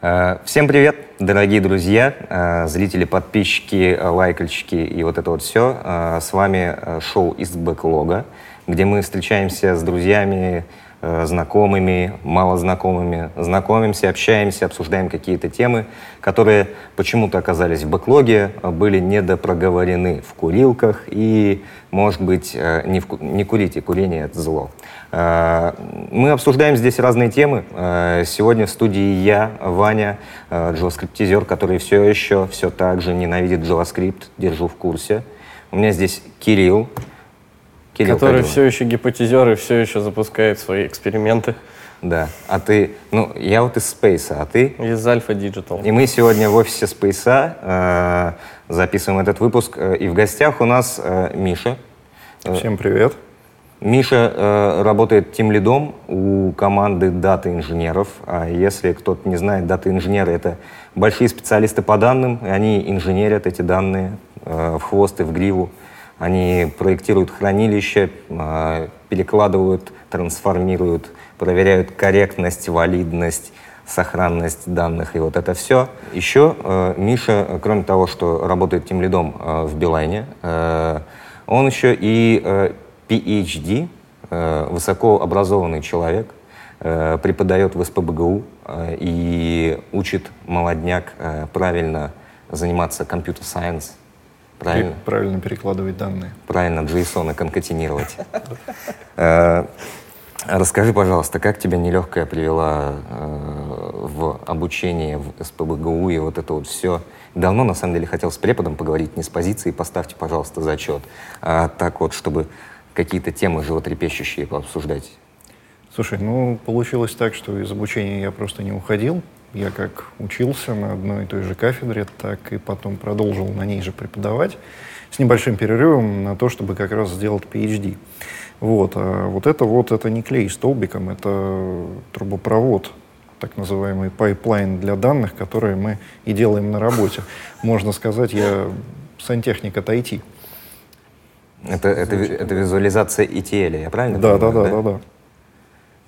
Э, всем привет, дорогие друзья, э, зрители, подписчики, лайкальщики и вот это вот все. Э, с вами шоу из бэклога, где мы встречаемся с друзьями, Э, знакомыми, малознакомыми, знакомимся, общаемся, обсуждаем какие-то темы, которые почему-то оказались в бэклоге, а были недопроговорены в курилках и, может быть, э, не, в, не курите, курение — это зло. Э, мы обсуждаем здесь разные темы. Сегодня в студии я, Ваня, JavaScript-тизер, который все еще, все так же ненавидит JavaScript, держу в курсе. У меня здесь Кирилл, Кирилл который Кадилов. все еще гипотезер и все еще запускает свои эксперименты. Да. А ты, ну, я вот из Space, а ты? Из Alpha Digital. И мы сегодня в офисе Space э, записываем этот выпуск. Э, и в гостях у нас э, Миша. Всем привет. Миша э, работает тем лидом у команды дата-инженеров. А если кто-то не знает, дата-инженеры — это большие специалисты по данным, и они инженерят эти данные э, в хвост и в гриву. Они проектируют хранилище, а, перекладывают, трансформируют, проверяют корректность, валидность, сохранность данных и вот это все. Еще э, Миша, кроме того, что работает тем лидом э, в Билайне, он еще и PhD, высокообразованный человек, преподает в СПБГУ и учит молодняк правильно заниматься компьютер-сайенс, Правильно. Правильно перекладывать данные. Правильно JSON конкатинировать. Э, расскажи, пожалуйста, как тебя нелегкая привела э, в обучение в СПБГУ и вот это вот все? Давно, на самом деле, хотел с преподом поговорить, не с позиции «поставьте, пожалуйста, зачет», а так вот, чтобы какие-то темы животрепещущие пообсуждать. Слушай, ну, получилось так, что из обучения я просто не уходил. Я как учился на одной и той же кафедре, так и потом продолжил на ней же преподавать с небольшим перерывом на то, чтобы как раз сделать PhD. Вот, а вот это вот, это не клей столбиком, это трубопровод, так называемый пайплайн для данных, которые мы и делаем на работе. Можно сказать, я сантехник от IT. Это, это, это визуализация ETL, я правильно да, понимаю? Да, да, да, да, да.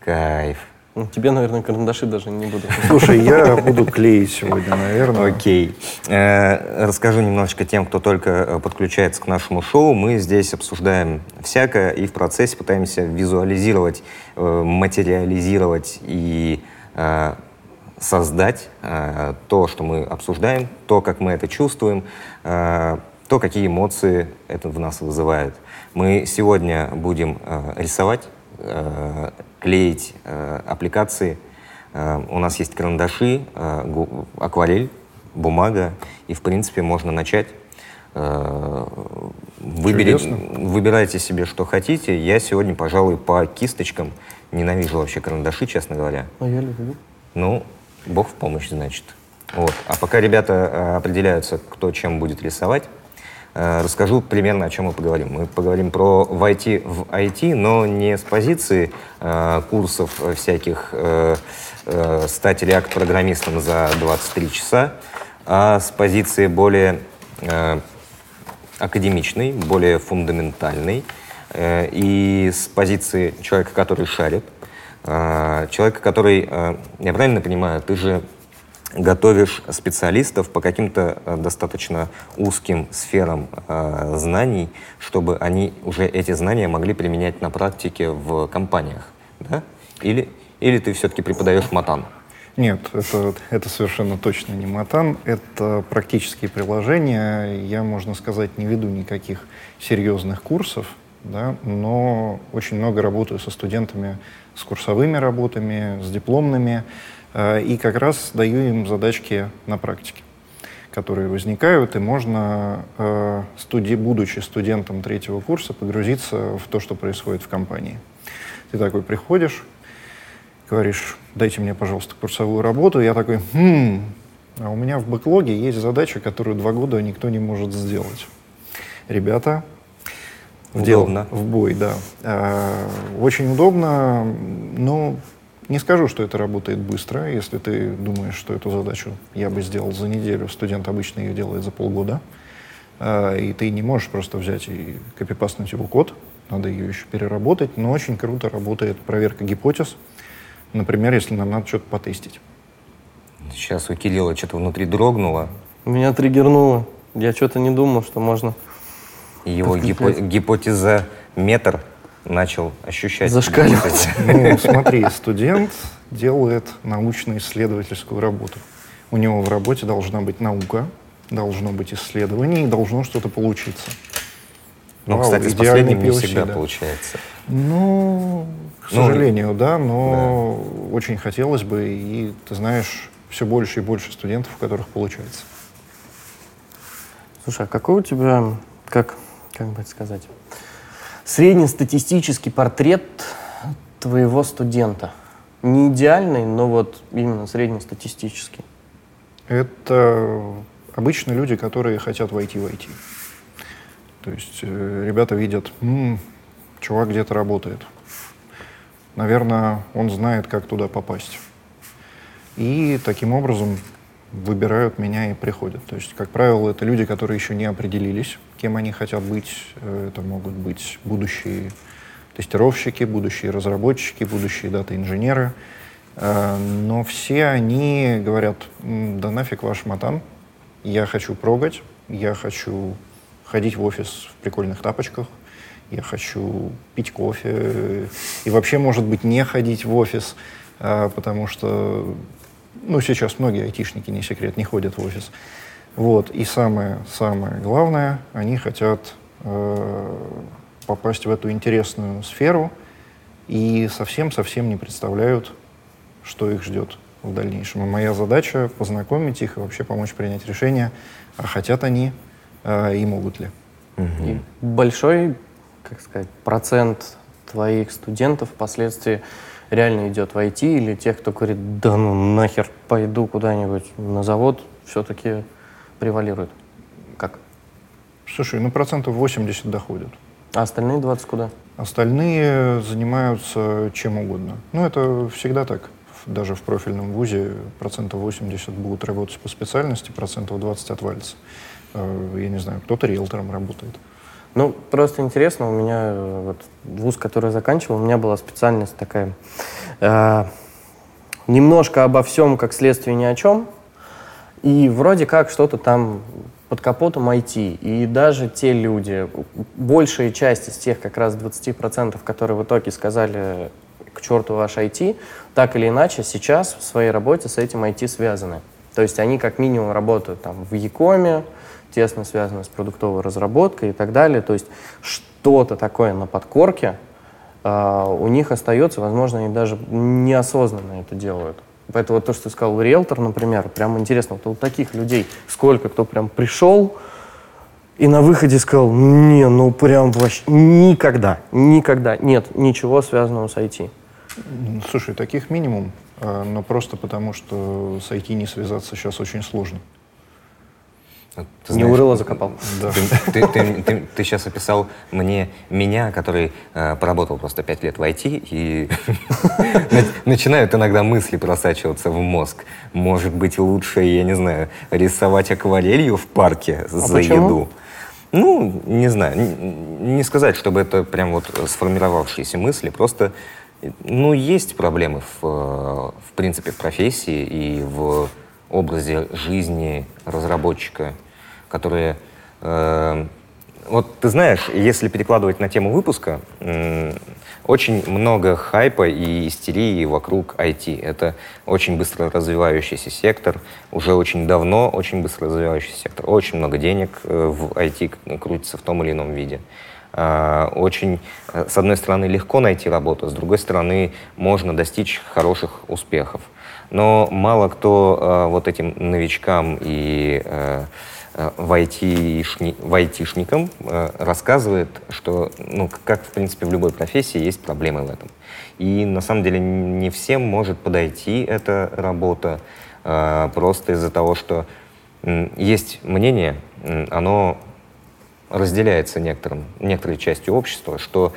Кайф. Ну, тебе, наверное, карандаши даже не буду. Слушай, я буду клеить сегодня, наверное. Окей. Э, расскажу немножечко тем, кто только э, подключается к нашему шоу. Мы здесь обсуждаем всякое и в процессе пытаемся визуализировать, э, материализировать и создать то, что мы обсуждаем, то, как мы это чувствуем, то, какие эмоции это в нас вызывает. Мы сегодня будем рисовать клеить э, аппликации. Э, у нас есть карандаши, э, акварель, бумага, и, в принципе, можно начать. Э, выбери, выбирайте себе, что хотите. Я сегодня, пожалуй, по кисточкам. Ненавижу вообще карандаши, честно говоря. А я люблю. Ну, бог в помощь, значит. Вот. А пока ребята э, определяются, кто чем будет рисовать, расскажу примерно, о чем мы поговорим. Мы поговорим про войти в IT, но не с позиции э, курсов всяких э, э, стать React-программистом за 23 часа, а с позиции более э, академичной, более фундаментальной э, и с позиции человека, который шарит, э, человека, который, э, я правильно понимаю, ты же готовишь специалистов по каким-то э, достаточно узким сферам э, знаний, чтобы они уже эти знания могли применять на практике в компаниях, да? Или, или ты все-таки преподаешь матан? Нет, это, это совершенно точно не матан, это практические приложения. Я, можно сказать, не веду никаких серьезных курсов, да, но очень много работаю со студентами, с курсовыми работами, с дипломными, и как раз даю им задачки на практике, которые возникают, и можно, э, студи, будучи студентом третьего курса, погрузиться в то, что происходит в компании. Ты такой приходишь, говоришь, дайте мне, пожалуйста, курсовую работу. Я такой, хм, а у меня в бэклоге есть задача, которую два года никто не может сделать. Ребята, в удобно. В бой, да. Э, очень удобно, но не скажу, что это работает быстро. Если ты думаешь, что эту задачу я бы сделал за неделю, студент обычно ее делает за полгода, э, и ты не можешь просто взять и копипастнуть его код. надо ее еще переработать, но очень круто работает проверка гипотез, например, если нам надо что-то потестить. Сейчас у Кирилла что-то внутри дрогнуло. Меня триггернуло. Я что-то не думал, что можно... Его гипо гипотеза метр начал ощущать. Зашкаливать. Ну, смотри, студент делает научно-исследовательскую работу. У него в работе должна быть наука, должно быть исследование и должно что-то получиться. Ну, Вау, кстати, с последним не всегда да. получается. Ну, к ну, сожалению, да, но да. очень хотелось бы, и ты знаешь, все больше и больше студентов, у которых получается. Слушай, а какой у тебя, как, как бы это сказать, среднестатистический портрет твоего студента? Не идеальный, но вот именно среднестатистический. Это обычно люди, которые хотят войти в IT. То есть э, ребята видят, м-м, чувак где-то работает. Наверное, он знает, как туда попасть. И таким образом выбирают меня и приходят. То есть, как правило, это люди, которые еще не определились, кем они хотят быть. Э, это могут быть будущие тестировщики, будущие разработчики, будущие дата-инженеры. Э, но все они говорят, да нафиг ваш матан, я хочу прогать, я хочу ходить в офис в прикольных тапочках, я хочу пить кофе и вообще, может быть, не ходить в офис, э, потому что ну, сейчас многие айтишники, не секрет, не ходят в офис. Вот. И самое-самое главное, они хотят э, попасть в эту интересную сферу и совсем-совсем не представляют, что их ждет в дальнейшем. И моя задача познакомить их и вообще помочь принять решение, а хотят они э, и могут ли. Угу. И большой, как сказать, процент твоих студентов впоследствии реально идет в IT, или тех, кто говорит, да ну нахер, пойду куда-нибудь на завод, все-таки превалирует? Как? Слушай, ну процентов 80 доходят. А остальные 20 куда? Остальные занимаются чем угодно. Ну, это всегда так. Даже в профильном вузе процентов 80 будут работать по специальности, процентов 20 отвалится. Э, я не знаю, кто-то риэлтором работает. Ну, просто интересно, у меня э, вот вуз, который заканчивал, у меня была специальность такая, э, немножко обо всем, как следствие ни о чем, и вроде как что-то там под капотом IT. И даже те люди, большая часть из тех как раз 20%, которые в итоге сказали к черту ваш IT, так или иначе сейчас в своей работе с этим IT связаны. То есть они как минимум работают там в Якоме, тесно связано с продуктовой разработкой и так далее. То есть что-то такое на подкорке э, у них остается, возможно, они даже неосознанно это делают. Поэтому то, что ты сказал, риэлтор, например, прям интересно, вот у таких людей сколько кто прям пришел и на выходе сказал, не, ну прям вообще никогда, никогда нет ничего связанного с IT. Слушай, таких минимум, а, но просто потому, что с IT не связаться сейчас очень сложно. Ты знаешь, не урыло закопал. Да. Ты, ты, ты, ты, ты сейчас описал мне меня, который э, поработал просто пять лет в IT, и начинают иногда мысли просачиваться в мозг. Может быть, лучше, я не знаю, рисовать акварелью в парке а за еду. Ну, не знаю, не сказать, чтобы это прям вот сформировавшиеся мысли, просто, ну, есть проблемы в, э, в принципе, в профессии и в образе жизни разработчика, которые... Э, вот ты знаешь, если перекладывать на тему выпуска, очень много хайпа и истерии вокруг IT. Это очень быстро развивающийся сектор, уже очень давно очень быстро развивающийся сектор. Очень много денег э, в IT крутится в том или ином виде. Э, очень, э, с одной стороны, легко найти работу, с другой стороны, можно достичь хороших успехов. Но мало кто э, вот этим новичкам и IT в айтишникам э, рассказывает, что, ну, как, в принципе, в любой профессии есть проблемы в этом. И, на самом деле, не всем может подойти эта работа э, просто из-за того, что э, есть мнение, э, оно разделяется некоторым, некоторой частью общества, что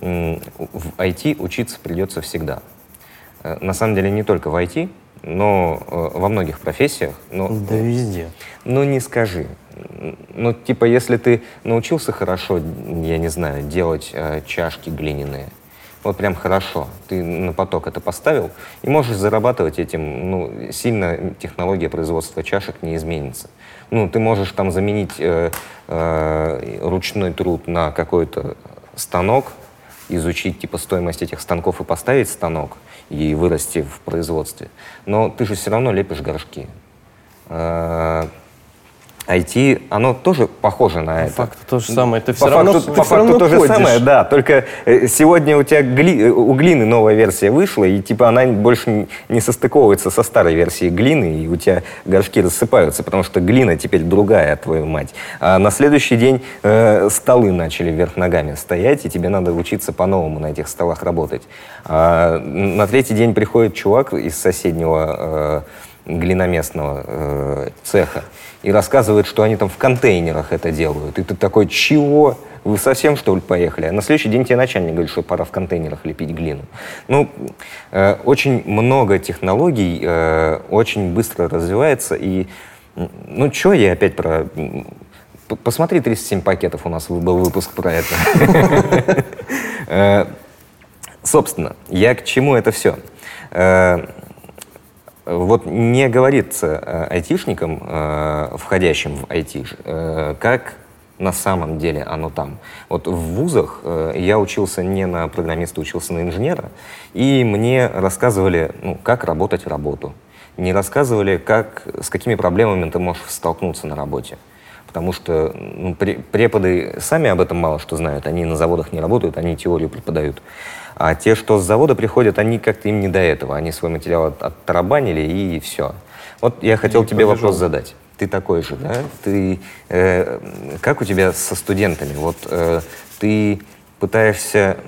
э, в IT учиться придется всегда. Э, на самом деле не только в IT, но э, во многих профессиях, но, Да везде. ну не скажи. Ну, типа, если ты научился хорошо, я не знаю, делать э, чашки глиняные, вот прям хорошо, ты на поток это поставил, и можешь зарабатывать этим, ну, сильно технология производства чашек не изменится. Ну, ты можешь там заменить э, э, ручной труд на какой-то станок, изучить типа стоимость этих станков и поставить станок и вырасти в производстве. Но ты же все равно лепишь горшки. IT, оно тоже похоже на По это. факту то же самое. Ты По все равно, факту, ты по равно факту то же ходишь. самое, да. Только э, сегодня у тебя гли- э, у глины новая версия вышла, и типа она больше не- не состыковывается со старой версией глины, и у тебя горшки рассыпаются, потому что глина теперь другая, твою мать. А на следующий день э, столы начали вверх ногами стоять, и тебе надо учиться по-новому на этих столах работать. А на третий день приходит чувак из соседнего э, глиноместного э, цеха и рассказывает, что они там в контейнерах это делают. И ты такой, чего? Вы совсем, что ли, поехали? А на следующий день тебе начальник говорит, что пора в контейнерах лепить глину. Ну, э, очень много технологий, э, очень быстро развивается. И, ну, что я опять про... Посмотри, 37 пакетов у нас был выпуск про это. Э, Собственно, я к чему это все? Вот не говорится э, айтишникам, э, входящим в IT, э, как на самом деле оно там. Вот в вузах я учился не на программиста, учился на инженера, и мне рассказывали, ну, как работать работу. Не рассказывали, как, с какими проблемами ты можешь столкнуться на работе. Потому что ну, пре- преподы сами об этом мало что знают. Они на заводах не работают, они теорию преподают. А те, что с завода приходят, они как-то им не до этого. Они свой материал от- оттарабанили и все. Вот я хотел И тебе побежал. вопрос задать. Ты такой же, да? Ты, э, как у тебя со студентами? Вот э, ты пытаешься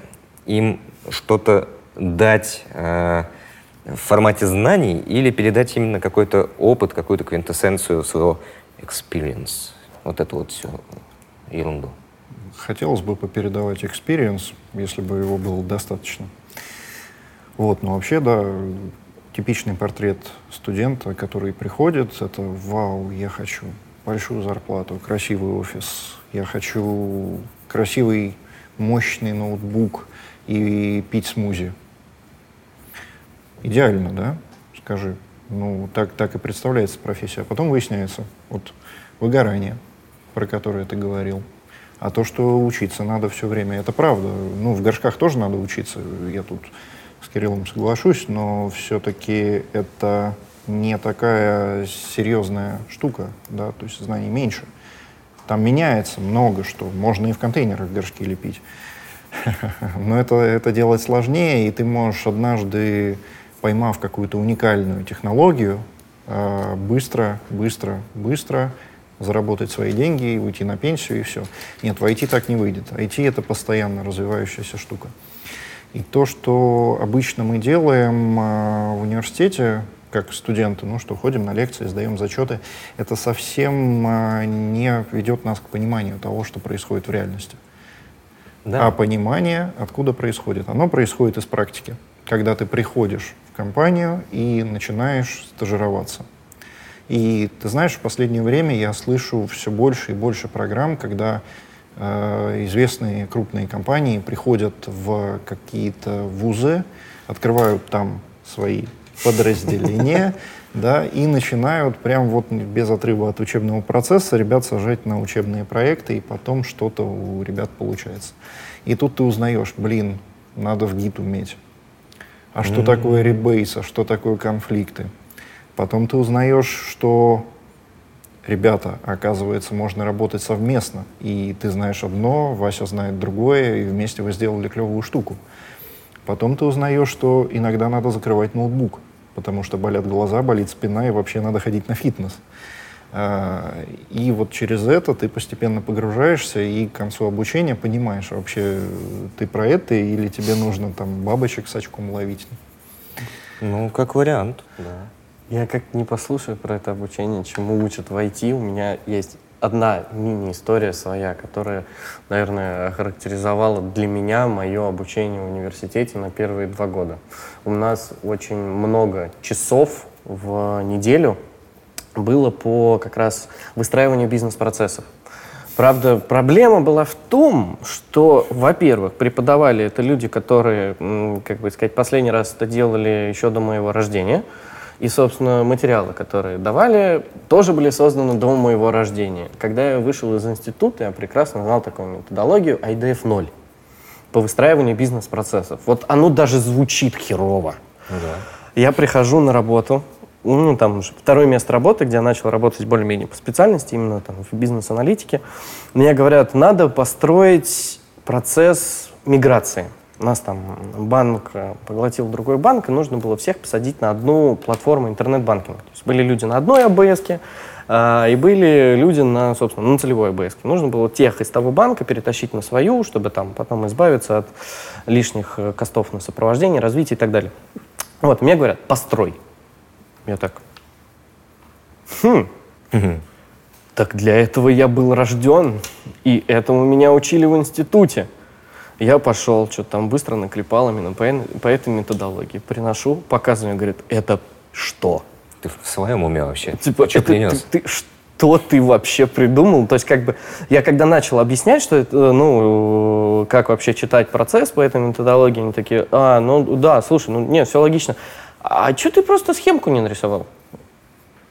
им что-то дать э, в формате знаний или передать именно какой-то опыт, какую-то квинтэссенцию своего experience? Вот эту вот всю ерунду. Хотелось бы попередавать experience, если бы его было достаточно. Вот, но вообще, да, типичный портрет студента, который приходит, это «Вау, я хочу большую зарплату, красивый офис, я хочу красивый, мощный ноутбук и пить смузи». Идеально, да? Скажи. Ну, так, так и представляется профессия. А потом выясняется, вот выгорание, про которое ты говорил, а то, что учиться надо все время, это правда. Ну, в горшках тоже надо учиться. Я тут с Кириллом соглашусь, но все-таки это не такая серьезная штука, да, то есть знаний меньше. Там меняется много что. Можно и в контейнерах горшки лепить. Но это, это делать сложнее, и ты можешь однажды, поймав какую-то уникальную технологию, э, быстро, быстро, быстро заработать свои деньги, и уйти на пенсию, и все. Нет, в IT так не выйдет. IT — это постоянно развивающаяся штука. И то, что обычно мы делаем э, в университете, как студенты, ну что, ходим на лекции, сдаем зачеты, это совсем э, не ведет нас к пониманию того, что происходит в реальности. А понимание, откуда происходит? Оно происходит из практики. Когда ты приходишь в компанию и начинаешь стажироваться. И ты знаешь, в последнее время я слышу все больше и больше программ, когда э, известные крупные компании приходят в какие-то вузы, открывают там свои подразделения, да, и начинают прям вот без отрыва от учебного процесса ребят сажать на учебные проекты, и потом что-то у ребят получается. И тут ты узнаешь, блин, надо в гид уметь. А что такое ребейс, а что такое конфликты? Потом ты узнаешь, что, ребята, оказывается, можно работать совместно. И ты знаешь одно, Вася знает другое, и вместе вы сделали клевую штуку. Потом ты узнаешь, что иногда надо закрывать ноутбук, потому что болят глаза, болит спина, и вообще надо ходить на фитнес. А, И вот через это ты постепенно погружаешься и к концу обучения понимаешь, вообще ты про это или тебе нужно там бабочек с очком ловить. Ну, как вариант, да. Я как не послушаю про это обучение, чему учат в IT, у меня есть одна мини-история своя, которая, наверное, характеризовала для меня мое обучение в университете на первые два года. У нас очень много часов в неделю было по как раз выстраиванию бизнес-процессов. Правда, проблема была в том, что, во-первых, преподавали это люди, которые, как бы сказать, последний раз это делали еще до моего рождения. И, собственно, материалы, которые давали, тоже были созданы до моего рождения. Когда я вышел из института, я прекрасно знал такую методологию IDF 0 по выстраиванию бизнес-процессов. Вот оно даже звучит херово. Да. Я прихожу на работу, ну, там уже второе место работы, где я начал работать более-менее по специальности, именно там в бизнес-аналитике. Мне говорят, надо построить процесс миграции. У нас там банк э, поглотил другой банк, и нужно было всех посадить на одну платформу интернет-банкинга. То есть были люди на одной АБС, а, и были люди на, собственно, на целевой АБС. Нужно было тех из того банка перетащить на свою, чтобы там потом избавиться от лишних э, костов на сопровождение, развитие и так далее. Вот, мне говорят, построй. Я так, хм, так для этого я был рожден, и этому меня учили в институте. Я пошел, что-то там быстро наклепал именно по, по этой методологии. Приношу, показываю, говорит, это что? Ты в своем уме вообще? Типа, что принес? Ты, ты, что ты вообще придумал? То есть, как бы, я когда начал объяснять, что это, ну, как вообще читать процесс по этой методологии, они такие, а, ну, да, слушай, ну, нет, все логично а что ты просто схемку не нарисовал?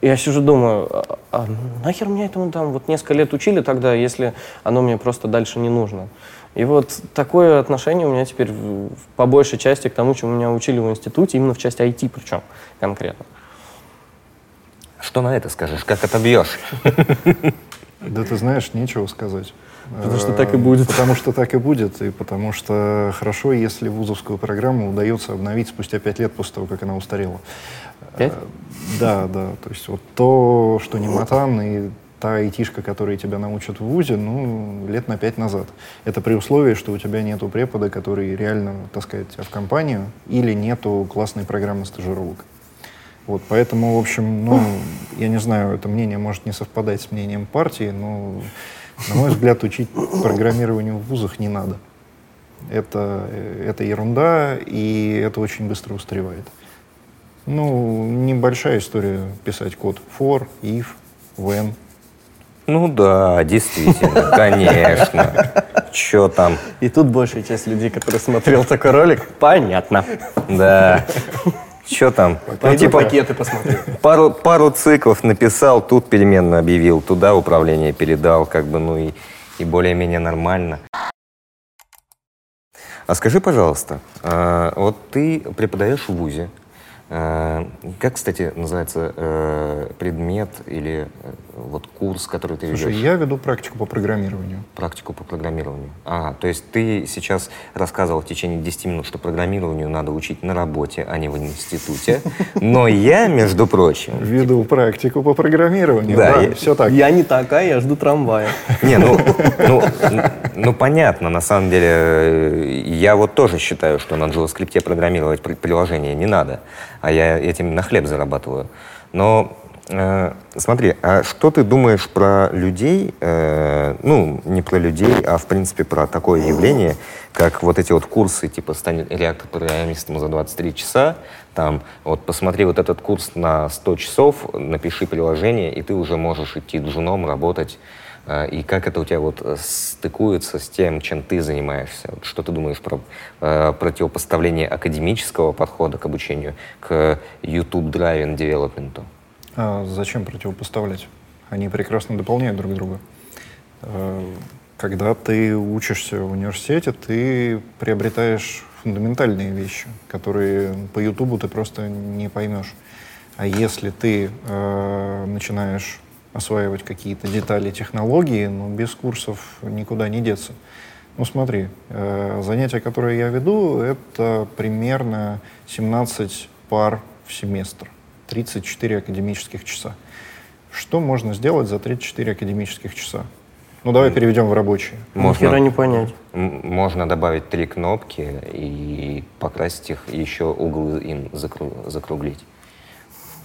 Я сижу, думаю, а, а нахер мне этому там вот несколько лет учили тогда, если оно мне просто дальше не нужно. И вот такое отношение у меня теперь по большей части к тому, чему меня учили в институте, именно в части IT причем конкретно. Что на это скажешь? Как отобьешь? Да ты знаешь, нечего сказать. Потому что так и будет. Потому что так и будет, и потому что хорошо, если вузовскую программу удается обновить спустя пять лет после того, как она устарела. Пять? Да, да. То есть вот то, что не матан, и та айтишка, которая тебя научат в ВУЗе, ну, лет на пять назад. Это при условии, что у тебя нету препода, который реально таскает тебя в компанию, или нету классной программы стажировок. Вот, поэтому, в общем, ну, я не знаю, это мнение может не совпадать с мнением партии, но на мой взгляд, учить программированию в вузах не надо. Это, это ерунда, и это очень быстро устаревает. Ну, небольшая история писать код for, if, when. Ну да, действительно, конечно. Че там? И тут большая часть людей, которые смотрел такой ролик, понятно. Да. Что там? Пойду ну, типа, пакеты посмотрю. Пару, пару циклов написал, тут переменную объявил, туда управление передал, как бы, ну и, и более-менее нормально. А скажи, пожалуйста, э, вот ты преподаешь в ВУЗе, Э, как, кстати, называется э, предмет или э, вот курс, который ты ведешь? Слушай, я веду практику по программированию. Практику по программированию. А, то есть ты сейчас рассказывал в течение 10 минут, что программированию надо учить на работе, а не в институте. Но я, между прочим... Веду практику по программированию, да, я, все так. Я не такая, я жду трамвая. Не, ну, ну, ну, понятно, на самом деле, я вот тоже считаю, что на JavaScript программировать приложение не надо а я этим на хлеб зарабатываю. Но э, смотри, а что ты думаешь про людей, э, ну, не про людей, а в принципе про такое явление, как вот эти вот курсы, типа «Стань реактор-программистом за 23 часа», там, вот посмотри вот этот курс на 100 часов, напиши приложение, и ты уже можешь идти джуном, работать а, и как это у тебя вот э, стыкуется с тем, чем ты занимаешься? Что ты думаешь про э, противопоставление академического подхода к обучению к YouTube-driven development? А зачем противопоставлять? Они прекрасно дополняют друг друга. Э, когда ты учишься в университете, ты приобретаешь фундаментальные вещи, которые по Ютубу ты просто не поймешь. А если ты э, начинаешь осваивать какие-то детали технологии, но без курсов никуда не деться. Ну смотри, э, занятия, которые я веду, это примерно 17 пар в семестр, 34 академических часа. Что можно сделать за 34 академических часа? Ну давай переведем в рабочие. Можно, не понять. Можно добавить три кнопки и покрасить их, еще углы им закруглить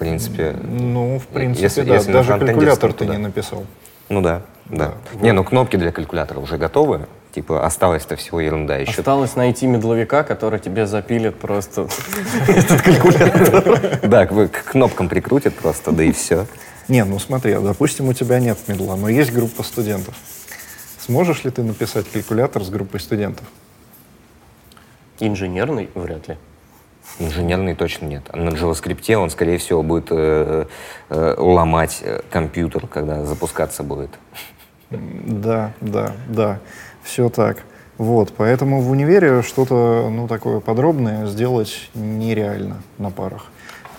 принципе. Ну, в принципе, если, да. Если Даже калькулятор ты не написал. Ну да, да. да. Не, ну кнопки для калькулятора уже готовы, Типа, осталось-то всего ерунда еще. Осталось найти медловика, который тебе запилит просто этот калькулятор. Да, к кнопкам прикрутит просто, да и все. Не, ну смотри, допустим, у тебя нет медла, но есть группа студентов. Сможешь ли ты написать калькулятор с группой студентов? Инженерный вряд ли. Инженерный точно нет. А На JavaScript он, скорее всего, будет э, э, ломать э, компьютер, когда запускаться будет. Да, да, да, все так. Вот, поэтому в универе что-то, ну, такое подробное сделать нереально на парах.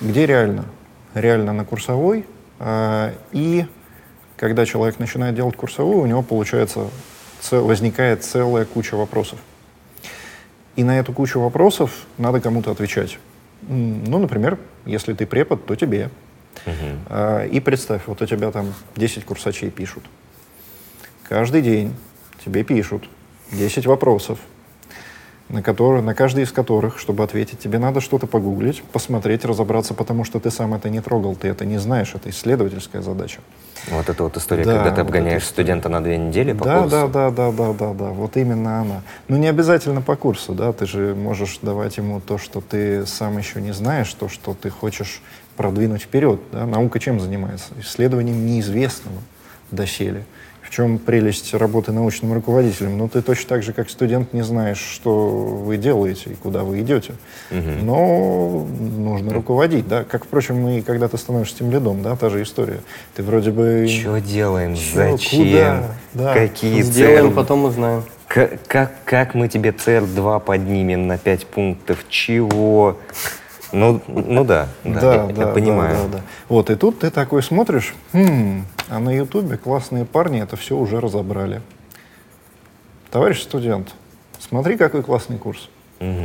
Где реально? Реально на курсовой. а, и когда человек начинает делать курсовую, у него получается, це- возникает целая куча вопросов. И на эту кучу вопросов надо кому-то отвечать. Ну, например, если ты препод, то тебе. А, И представь, вот у тебя там 10 курсачей пишут. Каждый день тебе пишут 10 вопросов, на, которые, на каждый из которых, чтобы ответить, тебе надо что-то погуглить, посмотреть, разобраться, потому что ты сам это не трогал, ты это не знаешь, это исследовательская задача. Вот эта вот история, Да, когда ты вот обгоняешь эта студента на две недели по да, курсу. да, да, да, да, да, да, вот именно она. Ну, не обязательно по курсу, да, ты же можешь давать ему то, что ты сам еще не знаешь, то, что ты хочешь продвинуть вперед. Да? Наука чем занимается? Исследованием неизвестного доселе. В чем прелесть работы научным руководителем? Ну, ты точно так же, как студент, не знаешь, что вы делаете и куда вы идете. Но нужно руководить, да. Как, впрочем, и когда ты становишься тем лидом, да, та же история. Ты вроде бы... Что делаем? Чё, Зачем? куда? Да. Какие Сделаем, цели? потом узнаем. К- как, как мы тебе CR2 поднимем на 5 пунктов? Чего? Ну, ну да, да, Да, я, да, я да, понимаю. да, да. Вот, и тут ты такой смотришь, «Хм, а на Ютубе классные парни это все уже разобрали. Товарищ студент, смотри, какой классный курс.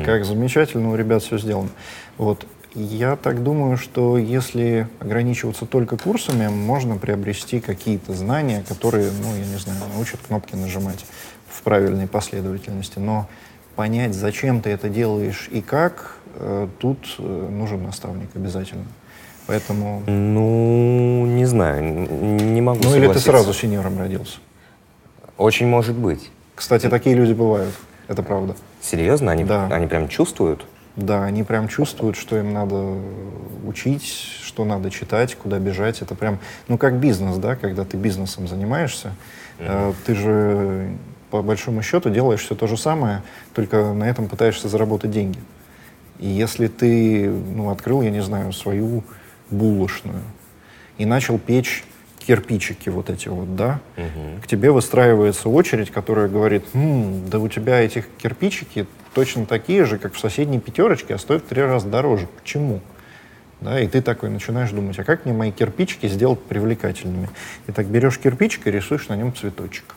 Как замечательно у ребят все сделано. Вот. Я так думаю, что если ограничиваться только курсами, можно приобрести какие-то знания, которые, ну, я не знаю, научат кнопки нажимать в правильной последовательности. Но понять, зачем ты это делаешь и как, тут э, нужен наставник обязательно. Поэтому... Ну, не знаю, не могу Ну или ты сразу сеньором родился. Очень может быть. Кстати, такие люди бывают. Это правда. Серьезно? Они, Да. они прям чувствуют? Да, они прям чувствуют, что им надо учить, что надо читать, куда бежать. Это прям, ну, как бизнес, да, когда ты бизнесом занимаешься, э, ты же по большому счету делаешь все то же самое, только на этом пытаешься заработать деньги. И если ты, ну, открыл, я не знаю, свою булочную и начал печь кирпичики вот эти вот, да, к тебе выстраивается очередь, которая говорит, «М, да у тебя этих кирпичики точно такие же, как в соседней пятерочке, а стоят в три раза дороже. Почему? Да, и ты такой начинаешь думать, а как мне мои кирпичики сделать привлекательными? И так берешь кирпичик и рисуешь на нем цветочек.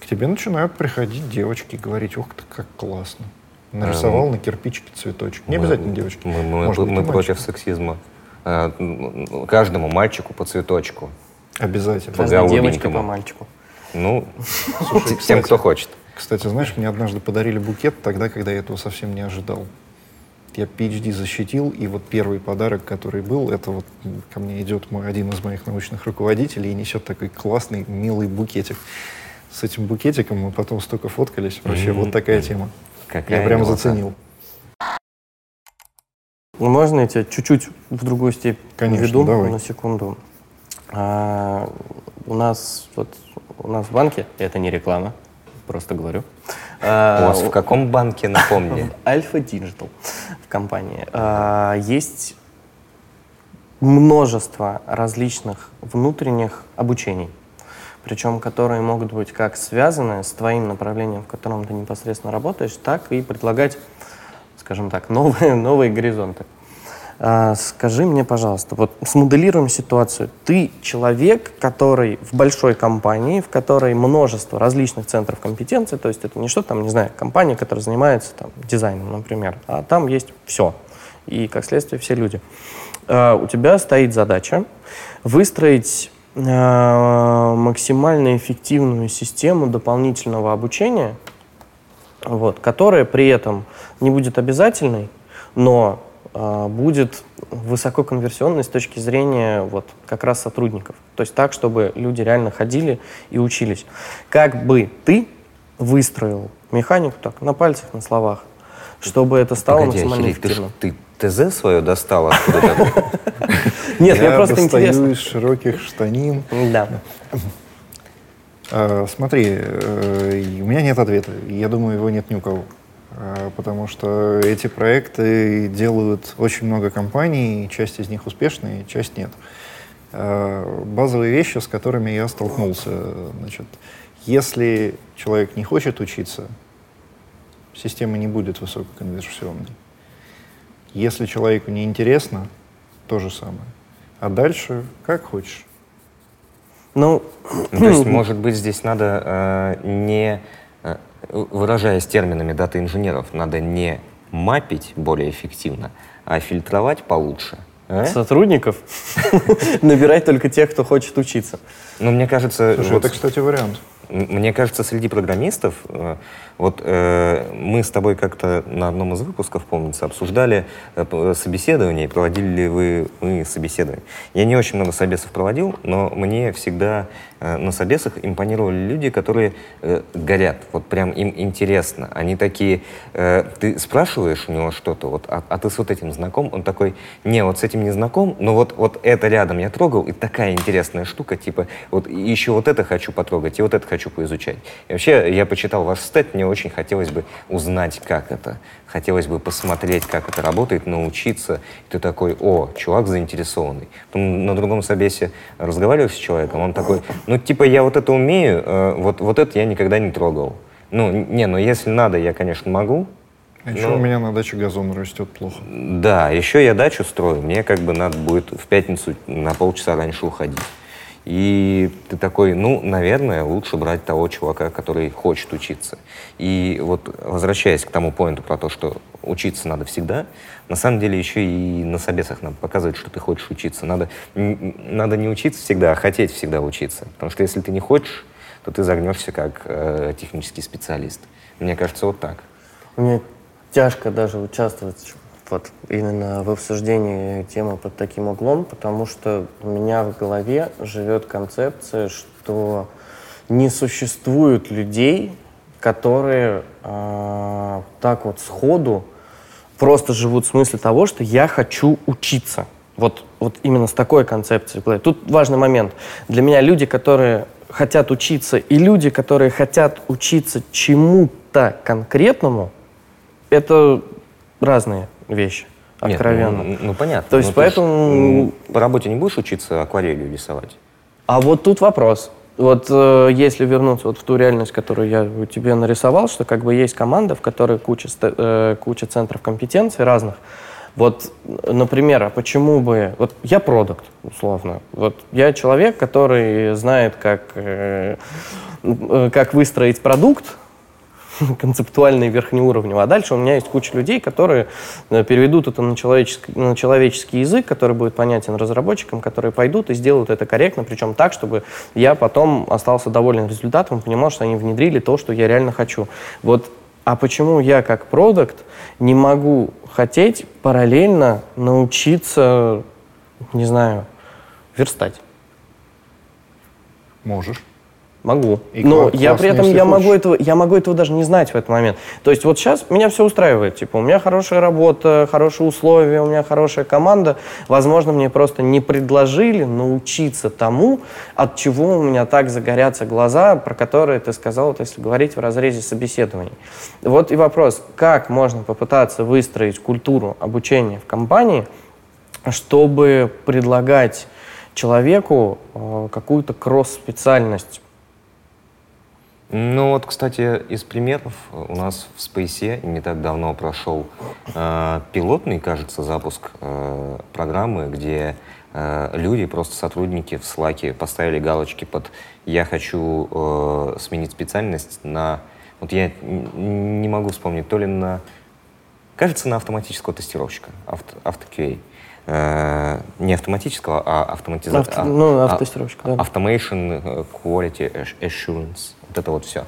К тебе начинают приходить девочки и говорить, ух ты, как классно. Нарисовал на кирпичике цветочек. Не Мы- обязательно девочки. Мы, мы- Может быть, мы против сексизма. А, Каждому мальчику по цветочку. Обязательно. По голубенькому. по мальчику. Ну, Слушай, тем, кстати, кто хочет. Кстати, знаешь, мне однажды подарили букет тогда, когда я этого совсем не ожидал. Я PhD защитил, и вот первый подарок, который был, это вот ко мне идет мой, один из моих научных руководителей и несет такой классный, милый букетик. С этим букетиком мы потом столько фоткались. Вообще, вот такая тема. Какая я прям милота. заценил. Ну, можно я тебя чуть-чуть в другую степь Конечно, введу давай. на секунду? А, у нас вот у нас в банке, это не реклама, просто говорю. У а, вас в каком банке, напомни? Альфа Digital в компании. А, Есть множество различных внутренних обучений, причем которые могут быть как связаны с твоим направлением, в котором ты непосредственно работаешь, так и предлагать, скажем так, новые, новые горизонты. А, Скажи мне, пожалуйста, вот смоделируем ситуацию. Ты человек, который в большой компании, в которой множество различных центров компетенции, то есть это не что там, не знаю, компания, которая занимается там, дизайном, например, а там есть все. И, как следствие, все люди. А, У тебя стоит задача выстроить максимально эффективную систему дополнительного обучения, вот, которая при этом не будет обязательной, но а, будет высококонверсионной с точки зрения вот, как раз сотрудников. То есть так, чтобы люди реально ходили и учились. Как бы ты выстроил механику так, на пальцах, на словах, чтобы это стало Погоди, максимально охереть, ты, эффективно. ты ТЗ свое достал откуда-то? Нет, мне Я просто интересно. из широких штанин. Да. А, Смотри, э, у меня нет ответа. Я думаю, его нет ни у кого. А, Потому что эти проекты делают очень много компаний, часть из них успешные, часть нет. А, Базовые вещи, с которыми я столкнулся. Значит, если человек не хочет учиться, система не будет высококонверсионной. Если человеку не интересно, то же самое. А дальше как хочешь. Ну, Ну, То есть, может быть, здесь надо э, не, э, выражаясь терминами дата инженеров, надо не мапить более эффективно, а фильтровать получше. а? сотрудников набирать только тех, кто хочет учиться. Ну, мне кажется, Слушай, вот это, кстати, вариант. Мне кажется, среди программистов, э, вот э, мы с тобой как-то на одном из выпусков, помнится, обсуждали э, собеседование, проводили ли вы мы собеседование. Я не очень много собесов проводил, но мне всегда э, на собесах импонировали люди, которые э, горят, вот прям им интересно. Они такие, э, ты спрашиваешь у него что-то, вот, а, а ты с вот этим знаком? Он такой, не, вот с этим не знаком, но вот, вот это рядом я трогал, и такая интересная штука, типа, вот еще вот это хочу потрогать, и вот это хочу поизучать. И вообще, я почитал ваш стет, мне очень хотелось бы узнать, как это. Хотелось бы посмотреть, как это работает, научиться. И ты такой, о, чувак заинтересованный. Потом на другом собесе разговариваю с человеком, он такой, ну, типа, я вот это умею, э, вот, вот это я никогда не трогал. Ну, не, ну, если надо, я, конечно, могу, А еще Ну. у меня на даче газон растет плохо. да, еще я дачу строю, мне как бы надо будет в пятницу на полчаса раньше уходить. И ты такой, ну, наверное, лучше брать того чувака, который хочет учиться. И вот возвращаясь к тому поинту про то, что учиться надо всегда, на самом деле еще и на собесах надо показывать, что ты хочешь учиться. Надо, надо не учиться всегда, а хотеть всегда учиться. Потому что если ты не хочешь, то ты загнешься как э, технический специалист. Мне кажется, вот так. Мне тяжко даже участвовать вот именно в обсуждении темы под таким углом, потому что у меня в голове живет концепция, что не существует людей, которые а, так вот сходу просто живут в смысле того, что я хочу учиться. Вот, вот именно с такой концепцией. Тут важный момент. Для меня люди, которые хотят учиться, и люди, которые хотят учиться чему-то конкретному, это разные Нет, откровенно. ну, ну, понятно. То есть Ну, ж, поэтому- м, по работе не будешь учиться акварелью рисовать? А вот тут вопрос. Вот э, если вернуться вот в ту реальность, которую я тебе нарисовал, что как бы есть команда, в которой куча, э, куча центров компетенций разных. Вот, например, а почему бы... Вот я продукт, условно. Вот я человек, который знает, как, э, э, как выстроить продукт, концептуально и верхнеуровнево. А дальше у меня есть куча людей, которые э, переведут это на человеческий, на человеческий язык, который будет понятен разработчикам, которые пойдут и сделают это корректно, причем так, чтобы я потом остался доволен результатом, понимал, что они внедрили то, что я реально хочу. Вот а почему я как продукт не могу хотеть параллельно научиться, не знаю, верстать? Можешь. Могу. И Но кла- я при этом я могу этого я могу этого даже не знать в этот момент. То есть вот сейчас меня все устраивает. Типа у меня хорошая работа, хорошие условия, у меня хорошая команда. Возможно, мне просто не предложили научиться тому, от чего у меня так загорятся глаза, про которые ты сказал, вот если говорить в разрезе собеседований. Вот и вопрос, как можно попытаться выстроить культуру обучения в компании, чтобы предлагать человеку э, какую-то кросс-специальность Ну вот, кстати, из примеров у нас в Space не так давно прошел э, пилотный, кажется, запуск э, программы, где э, люди, просто сотрудники в Slack поставили галочки под «я хочу э, сменить специальность» на... Вот я не могу вспомнить, то ли на... Кажется, на автоматического тестировщика, авто, AutoQA. Э, не автоматического, а автоматизации. Авто- ну, автотестировщик, да. Automation, э, Quality Assurance, вот это вот все.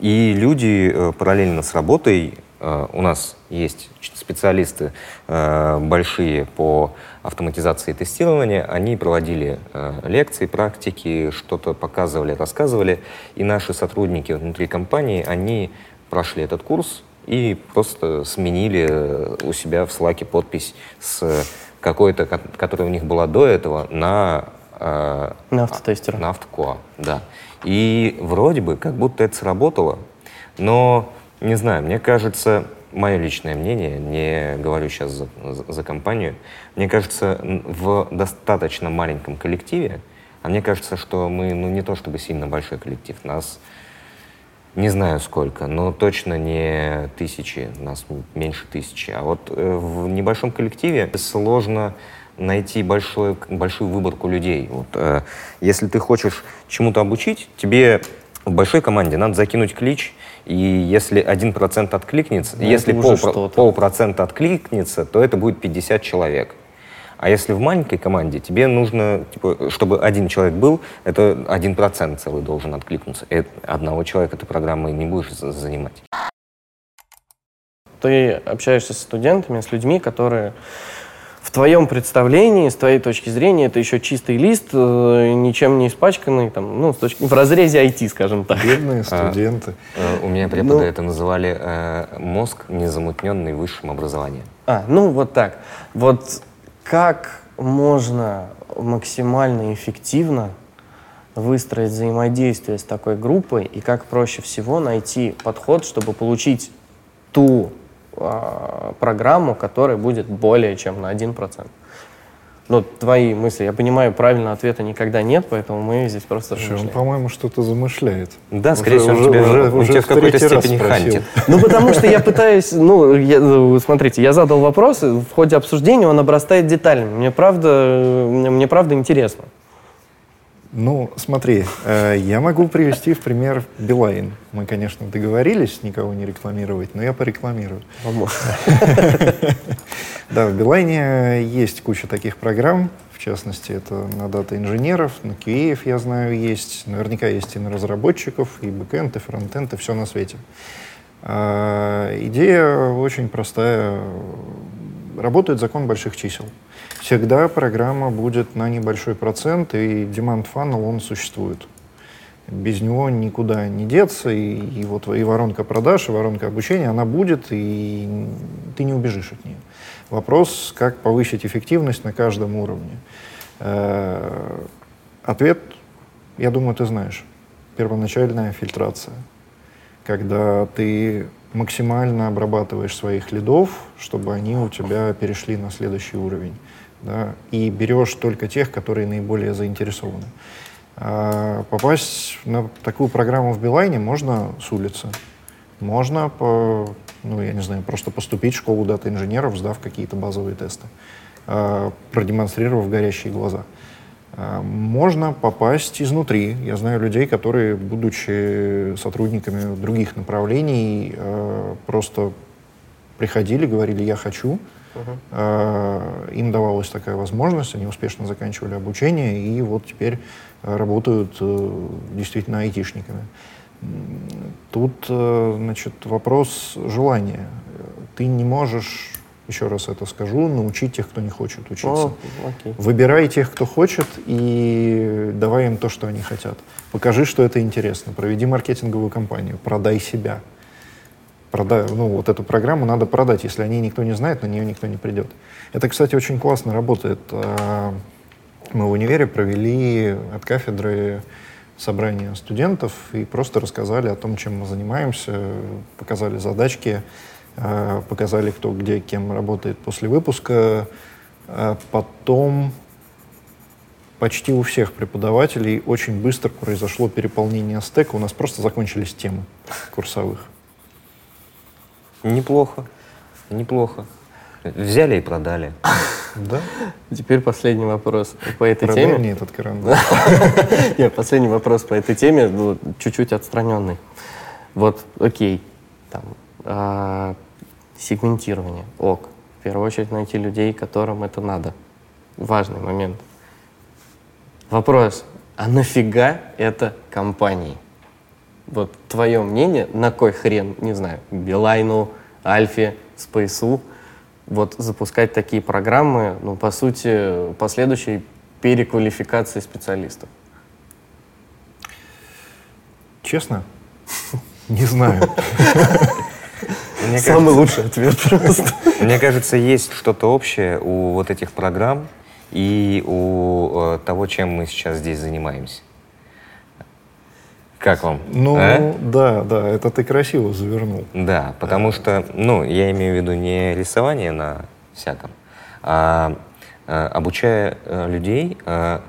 И люди э, параллельно с работой э, у нас есть специалисты э, большие по автоматизации тестирования, они проводили э, лекции, практики, что-то показывали, рассказывали, и наши сотрудники внутри компании, они прошли этот курс и просто сменили у себя в Slack подпись с какой-то, которая у них была до этого, на... Э, на автотестера. На автокуа, да. И вроде бы как будто это сработало, но, не знаю, мне кажется, мое личное мнение, не говорю сейчас за, за, за компанию, мне кажется, в достаточно маленьком коллективе, а мне кажется, что мы ну, не то чтобы сильно большой коллектив, нас не знаю сколько, но точно не тысячи, нас меньше тысячи. А вот э, в небольшом коллективе сложно найти большой, большую выборку людей. Вот, э, если ты хочешь чему-то обучить, тебе в большой команде надо закинуть клич, и если один процент откликнется, ну, если пол, полпроцента откликнется, то это будет 50 человек. А если в маленькой команде, тебе нужно, типа, чтобы один человек был, это один процент целый должен откликнуться. И одного человека ты программой не будешь занимать. Ты общаешься с студентами, с людьми, которые в твоем представлении, с твоей точки зрения, это еще чистый лист, э, ничем не испачканный, там, ну, с точки, в разрезе IT, скажем так. Бедные а, студенты. А, у меня преподы ну, это называли э, мозг, незамутненный высшим образованием. А, ну вот так. Вот как можно максимально эффективно выстроить взаимодействие с такой группой и как проще всего найти подход, чтобы получить ту а, программу, которая будет более чем на 1%. Ну, твои мысли. Я понимаю, правильного ответа никогда нет, поэтому мы здесь просто Слушай, он, по-моему, что-то замышляет. Да, скорее всего, он тебе, уже, он уже в какой-то степени хантит. Ну, потому что я пытаюсь, ну, я, ну, смотрите, я задал вопрос, в ходе обсуждения он обрастает деталями. Мне правда, мне правда интересно. Ну, смотри, э, я могу привести в пример Билайн. Мы, конечно, договорились никого не рекламировать, но я порекламирую. Да, в Билайне есть куча таких программ, в частности, это на дата инженеров, на QA, я знаю, есть. Наверняка есть и на разработчиков, и бэкэнд, и фронтенд, и все на свете. А, идея очень простая. Работает закон больших чисел всегда программа будет на небольшой процент, и demand funnel, он существует. Без него никуда не деться, и, и вот и воронка продаж, и воронка обучения, она будет, и ты не убежишь от нее. Вопрос, как повысить эффективность на каждом уровне. Э, ответ, я думаю, ты знаешь. Первоначальная фильтрация. Когда ты максимально обрабатываешь своих лидов, чтобы они у тебя перешли на следующий уровень да, и берешь только тех, которые наиболее заинтересованы. А попасть на такую программу в Билайне можно с улицы. Можно, по, ну, я не знаю, просто поступить в школу дата-инженеров, сдав какие-то базовые тесты, а, продемонстрировав горящие глаза. А, можно попасть изнутри. Я знаю людей, которые, будучи сотрудниками других направлений, просто приходили, говорили, я хочу, Uh-huh. Им давалась такая возможность, они успешно заканчивали обучение и вот теперь э, работают э, действительно айтишниками. Тут, значит, вопрос желания. Ты не можешь, еще раз это скажу, научить тех, кто не хочет учиться. Oh, okay. Выбирай тех, кто хочет, и давай им то, что они хотят. Покажи, что это интересно. Проведи маркетинговую кампанию, продай себя продай, ну, вот эту программу надо продать. Если о ней никто не знает, на нее никто не придет. Это, кстати, очень классно работает. А, мы в универе провели от кафедры собрание студентов и просто рассказали о том, чем мы занимаемся, показали задачки, а, показали, кто где кем работает после выпуска. А потом почти у всех преподавателей очень быстро произошло переполнение стека. У нас просто закончились темы курсовых. Неплохо, неплохо. Взяли и продали. Да? Теперь последний вопрос по этой Продай теме. мне этот карандаш. Нет, последний вопрос по этой теме, ну, чуть-чуть отстраненный. Вот, окей, там, а, сегментирование, ок. В первую очередь найти людей, которым это надо. Важный момент. Вопрос, а нафига это компании? Вот твое мнение, на кой хрен, не знаю, Билайну, Альфе, Спейсу, вот запускать такие программы, ну, по сути, последующей переквалификации специалистов? Честно? Не знаю. Мне Самый кажется, лучший ответ просто. мне кажется, есть что-то общее у вот этих программ и у э, того, чем мы сейчас здесь занимаемся. Как вам? Ну, А? да, да, это ты красиво завернул. Да, потому что, ну, я имею в виду не рисование на всяком, а э, обучая э, людей. э,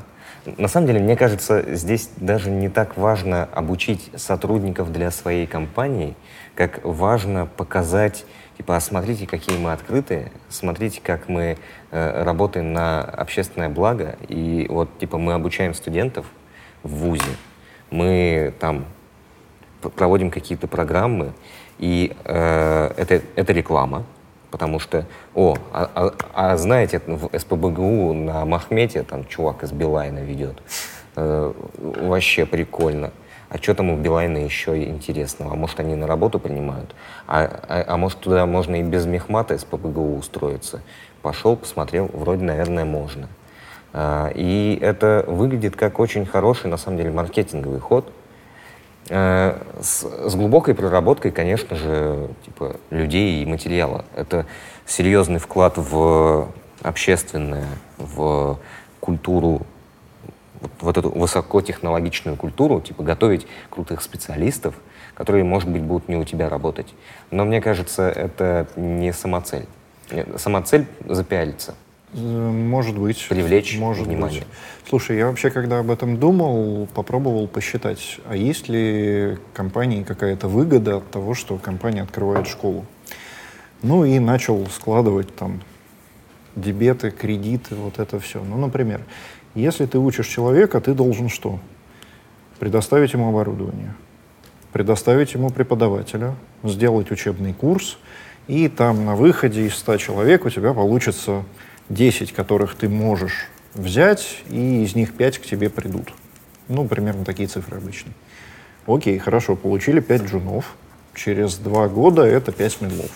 на самом деле, мне кажется, здесь даже не так важно обучить сотрудников для своей компании, как важно показать, типа, а смотрите, какие мы открытые, смотрите, как мы э, работаем на общественное благо, и вот, типа, мы обучаем студентов в ВУЗе, мы там проводим какие-то программы, и э, это, это реклама, потому что, о, а, а- а знаете, в СПБГУ на Махмете там чувак из Билайна ведет, Э, вообще прикольно. А что там у Билайна еще интересного? А может, они на работу принимают? А, а- а может, туда можно и без мехмата СПБГУ устроиться? Пошел, посмотрел, вроде, наверное, можно. А, И это выглядит как очень хороший, на самом деле, маркетинговый ход. Э, С, с глубокой проработкой, конечно же, типа, людей и материала. Это серьезный вклад в общественное, в культуру, вот, вот эту высокотехнологичную культуру, типа готовить крутых специалистов, которые, может быть, будут не у тебя работать. Но мне кажется, это не самоцель. Самоцель запиариться. Э, Может быть. Привлечь может внимание. Быть. Слушай, я вообще, когда об этом думал, попробовал посчитать, а есть ли компании какая-то выгода от того, что компания открывает школу. Ну и начал складывать там дебеты, кредиты, вот это все. Ну, например, если ты учишь человека, ты должен что? Предоставить ему оборудование, предоставить ему преподавателя, сделать учебный курс, и там на выходе из 100 человек у тебя получится 10, которых ты можешь взять, и из них 5 к тебе придут. Ну, примерно такие цифры обычно. Окей, хорошо, получили 5 джунов. Через 2 года это 5 медлов.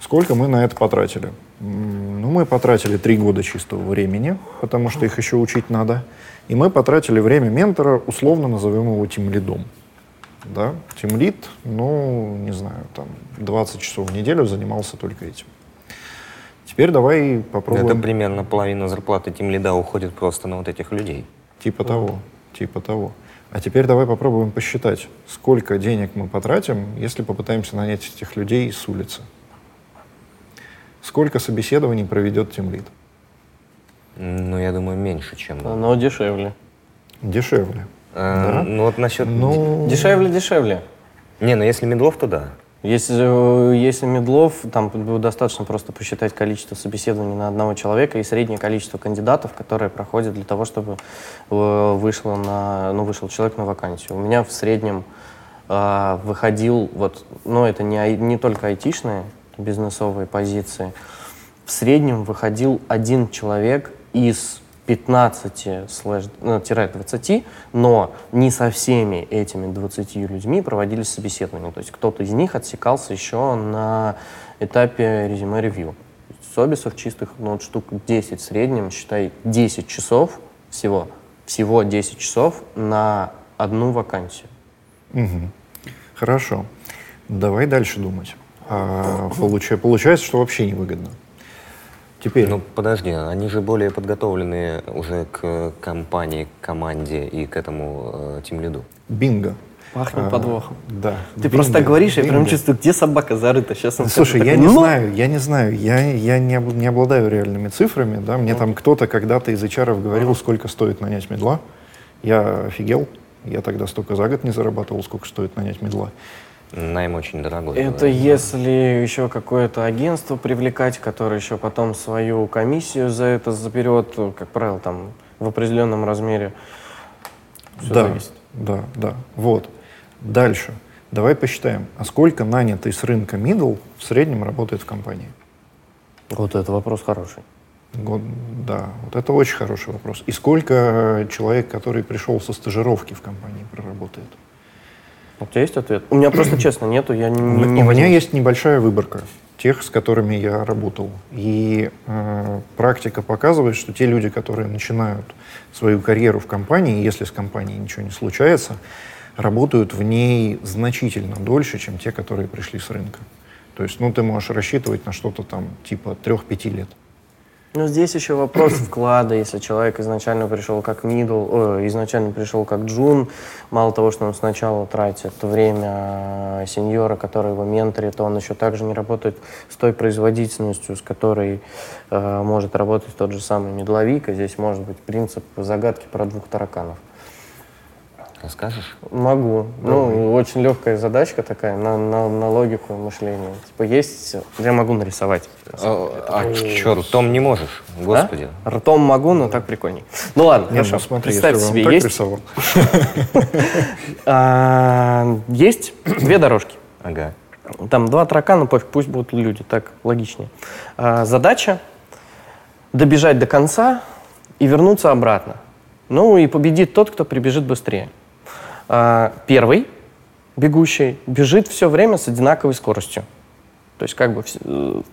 Сколько мы на это потратили? Ну, мы потратили 3 года чистого времени, потому что их еще учить надо. И мы потратили время ментора, условно назовем его тимлидом. Да? Тимлид, ну, не знаю, там 20 часов в неделю занимался только этим. Теперь давай попробуем. Это примерно половина зарплаты тем лида уходит просто на вот этих людей. Типа того, типа того. А теперь давай попробуем посчитать, сколько денег мы потратим, если попытаемся нанять этих людей с улицы. Сколько собеседований проведет тимлид? Ну, я думаю, меньше, чем... Но дешевле. Дешевле. Э, да? Ну, вот насчет... Ну, Дешевле, дешевле. Не, ну если медлов, то да. Если, э, если медлов, там достаточно просто посчитать количество собеседований на одного человека и среднее количество кандидатов, которые проходят для того, чтобы э, вышло на, ну, вышел человек на вакансию. У меня в среднем э, выходил, вот, ну это не, не только айтишные бизнесовые позиции, в среднем выходил один человек из 15 слэш, ну, тире 20, но не со всеми этими 20 людьми проводились собеседования. То есть кто-то из них отсекался еще на этапе резюме-ревью. Собесов чистых ну, вот штук 10 в среднем, считай, 10 часов всего, всего 10 часов на одну вакансию. Мгм. Хорошо. Давай дальше думать. А, получа- получается, что вообще невыгодно. Теперь, Ну, подожди, они же более подготовленные уже к компании, к команде и к этому э, тимлиду. бинго. Пахнет А, подвохом. Да. Ты бинго, просто так говоришь, я прям бинго. чувствую, где собака зарыта. Сейчас он Слушай, я такой, не «Ну!» знаю, я не знаю, я, я не, об- не обладаю реальными цифрами, да, мне там кто-то когда-то из HR говорил, сколько стоит нанять медла, я офигел, я тогда столько за год не зарабатывал, сколько стоит нанять медла. Найм очень дорогой. Это говорят. если еще какое-то агентство привлекать, которое еще потом свою комиссию за это заберет, как правило, там в определенном размере. Всё да, зависит. да, да, вот. Дальше, давай посчитаем, а сколько нанятый с рынка middle в среднем работает в компании? Вот это вопрос хороший. Год- да, вот это очень хороший вопрос. И сколько человек, который пришел со стажировки в компании, проработает? У тебя есть ответ? У меня просто, честно, нету, я не, У не, не у меня есть небольшая выборка тех, с которыми я работал. И э, практика показывает, что те люди, которые начинают свою карьеру в компании, если с компанией ничего не случается, работают в ней значительно дольше, чем те, которые пришли с рынка. То есть, ну, ты можешь рассчитывать на что-то там типа 3-5 лет. Ну, здесь еще вопрос вклада. Если человек изначально пришел как мидл, ой, изначально пришел как джун, мало того, что он сначала тратит время э, сеньора, который его менторит, то он еще также не работает с той производительностью, с которой э, может работать тот же самый медловик. И здесь может быть принцип загадки про двух тараканов. Расскажешь? Могу. Ну, очень легкая задачка такая на, на, на логику мышления. Типа есть, я могу нарисовать. А, что, ртом не можешь? Господи. А? Ртом могу, но так прикольней. Ну ладно, Нет, хорошо. ну, смотри, бы себе, есть, рисовал. а, есть две дорожки. Ага. Там два таракана, пофиг, пусть будут люди, так логичнее. А, задача добежать до конца и вернуться обратно. Ну и победит тот, кто прибежит быстрее. А, первый бегущий бежит все время с одинаковой скоростью. То есть как бы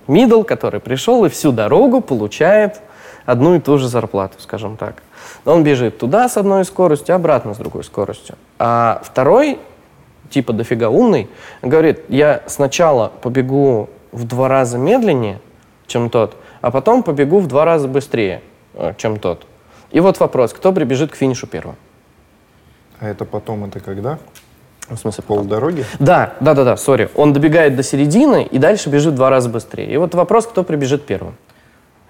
мидл, который пришел и всю дорогу получает одну и ту же зарплату, скажем так. Он бежит туда с одной скоростью, обратно с другой скоростью. А второй, типа дофига умный, говорит, я сначала побегу в два раза медленнее, чем тот, а потом побегу в два раза быстрее, э, чем тот. И вот вопрос, кто прибежит к финишу первым? А это потом, это когда? В смысле, потом? Полдороги? Да, да, да, да, сори. Он добегает до середины и дальше бежит в два раза быстрее. И вот вопрос, кто прибежит первым.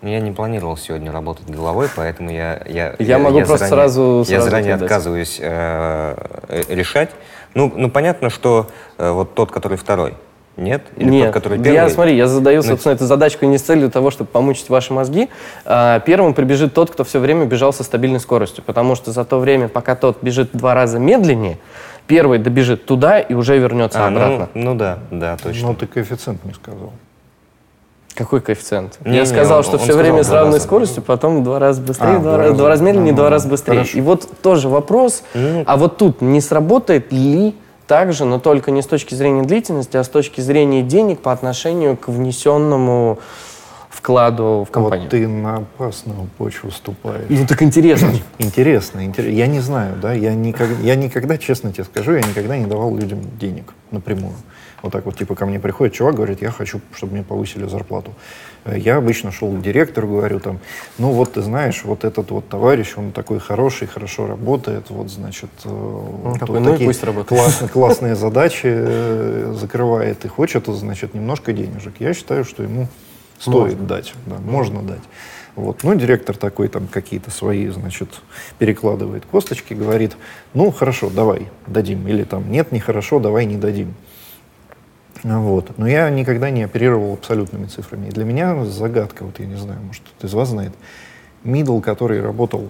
Я не планировал сегодня работать головой, поэтому я... Я, Я могу просто сразу- Я сразу заранее ответить. отказываюсь э, э, решать. Ну, ну, понятно, что э, вот тот, который второй. Нет? Или Нет, тот, который первый? я, смотри, я задаю, Ну, собственно, эту задачку не с целью того, чтобы помучить ваши мозги. А, первым прибежит тот, кто все время бежал со стабильной скоростью, потому что за то время, пока тот бежит в два раза медленнее, первый добежит туда и уже вернется А, обратно. ну, ну да, да, точно. Ну, ты коэффициент не сказал. Какой коэффициент? Не, я не, сказал, он- что он все сказал время с равной раза. скоростью, потом в два раза быстрее, А, два, два раза, раза. два раза медленнее, Ну, два ну, раза быстрее. хорошо. И вот тоже вопрос, Ну. а вот тут не сработает ли так же, но только не с точки зрения длительности, а с точки зрения денег по отношению к внесенному вкладу в компанию? Вот ты на опасную почву ступаешь. Ну так интересно. Интересно, интересно. Я не знаю, да, я никогда, я никогда, честно тебе скажу, я никогда не давал людям денег напрямую. Вот так вот, типа, ко мне приходит чувак, говорит, я хочу, чтобы мне повысили зарплату. Я обычно шел к директору, говорю там, ну вот ты знаешь, вот этот вот товарищ, он такой хороший, хорошо работает, вот, значит, э, такой, вот ну такие пусть работает. классные, классные задачи э, закрывает и хочет, значит, немножко денежек. Я считаю, что ему стоит дать, да, можно дать. Вот. Ну, директор такой там какие-то свои, значит, перекладывает косточки, говорит, ну, хорошо, давай, дадим. Или там, нет, нехорошо, давай не дадим. Вот. Но я никогда не оперировал абсолютными цифрами. И для меня загадка, вот я не знаю, может, кто-то из вас знает, мидл, который работал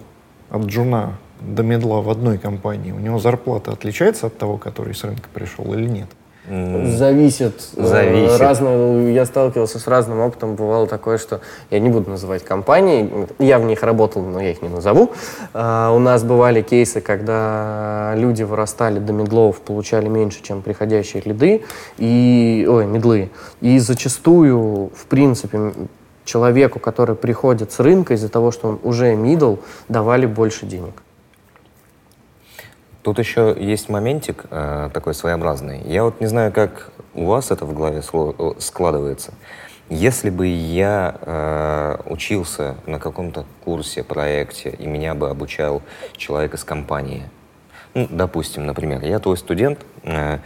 от джуна до медла в одной компании, у него зарплата отличается от того, который с рынка пришел или нет? Зависит. Э, Зависит. Разное, я сталкивался с разным опытом. Бывало такое, что я не буду называть компании. Я в них работал, но я их не назову. А, у нас бывали кейсы, когда люди вырастали до медлов, получали меньше, чем приходящие лиды, и, ой, медлы. И зачастую, в принципе, человеку, который приходит с рынка из-за того, что он уже мидл, давали больше денег. Тут еще есть моментик э, такой своеобразный. Я вот не знаю, как у вас это в голове э, складывается. Если бы я э, учился на каком-то курсе, проекте, и меня бы обучал человек из компании, ну, допустим, например, я твой студент, э,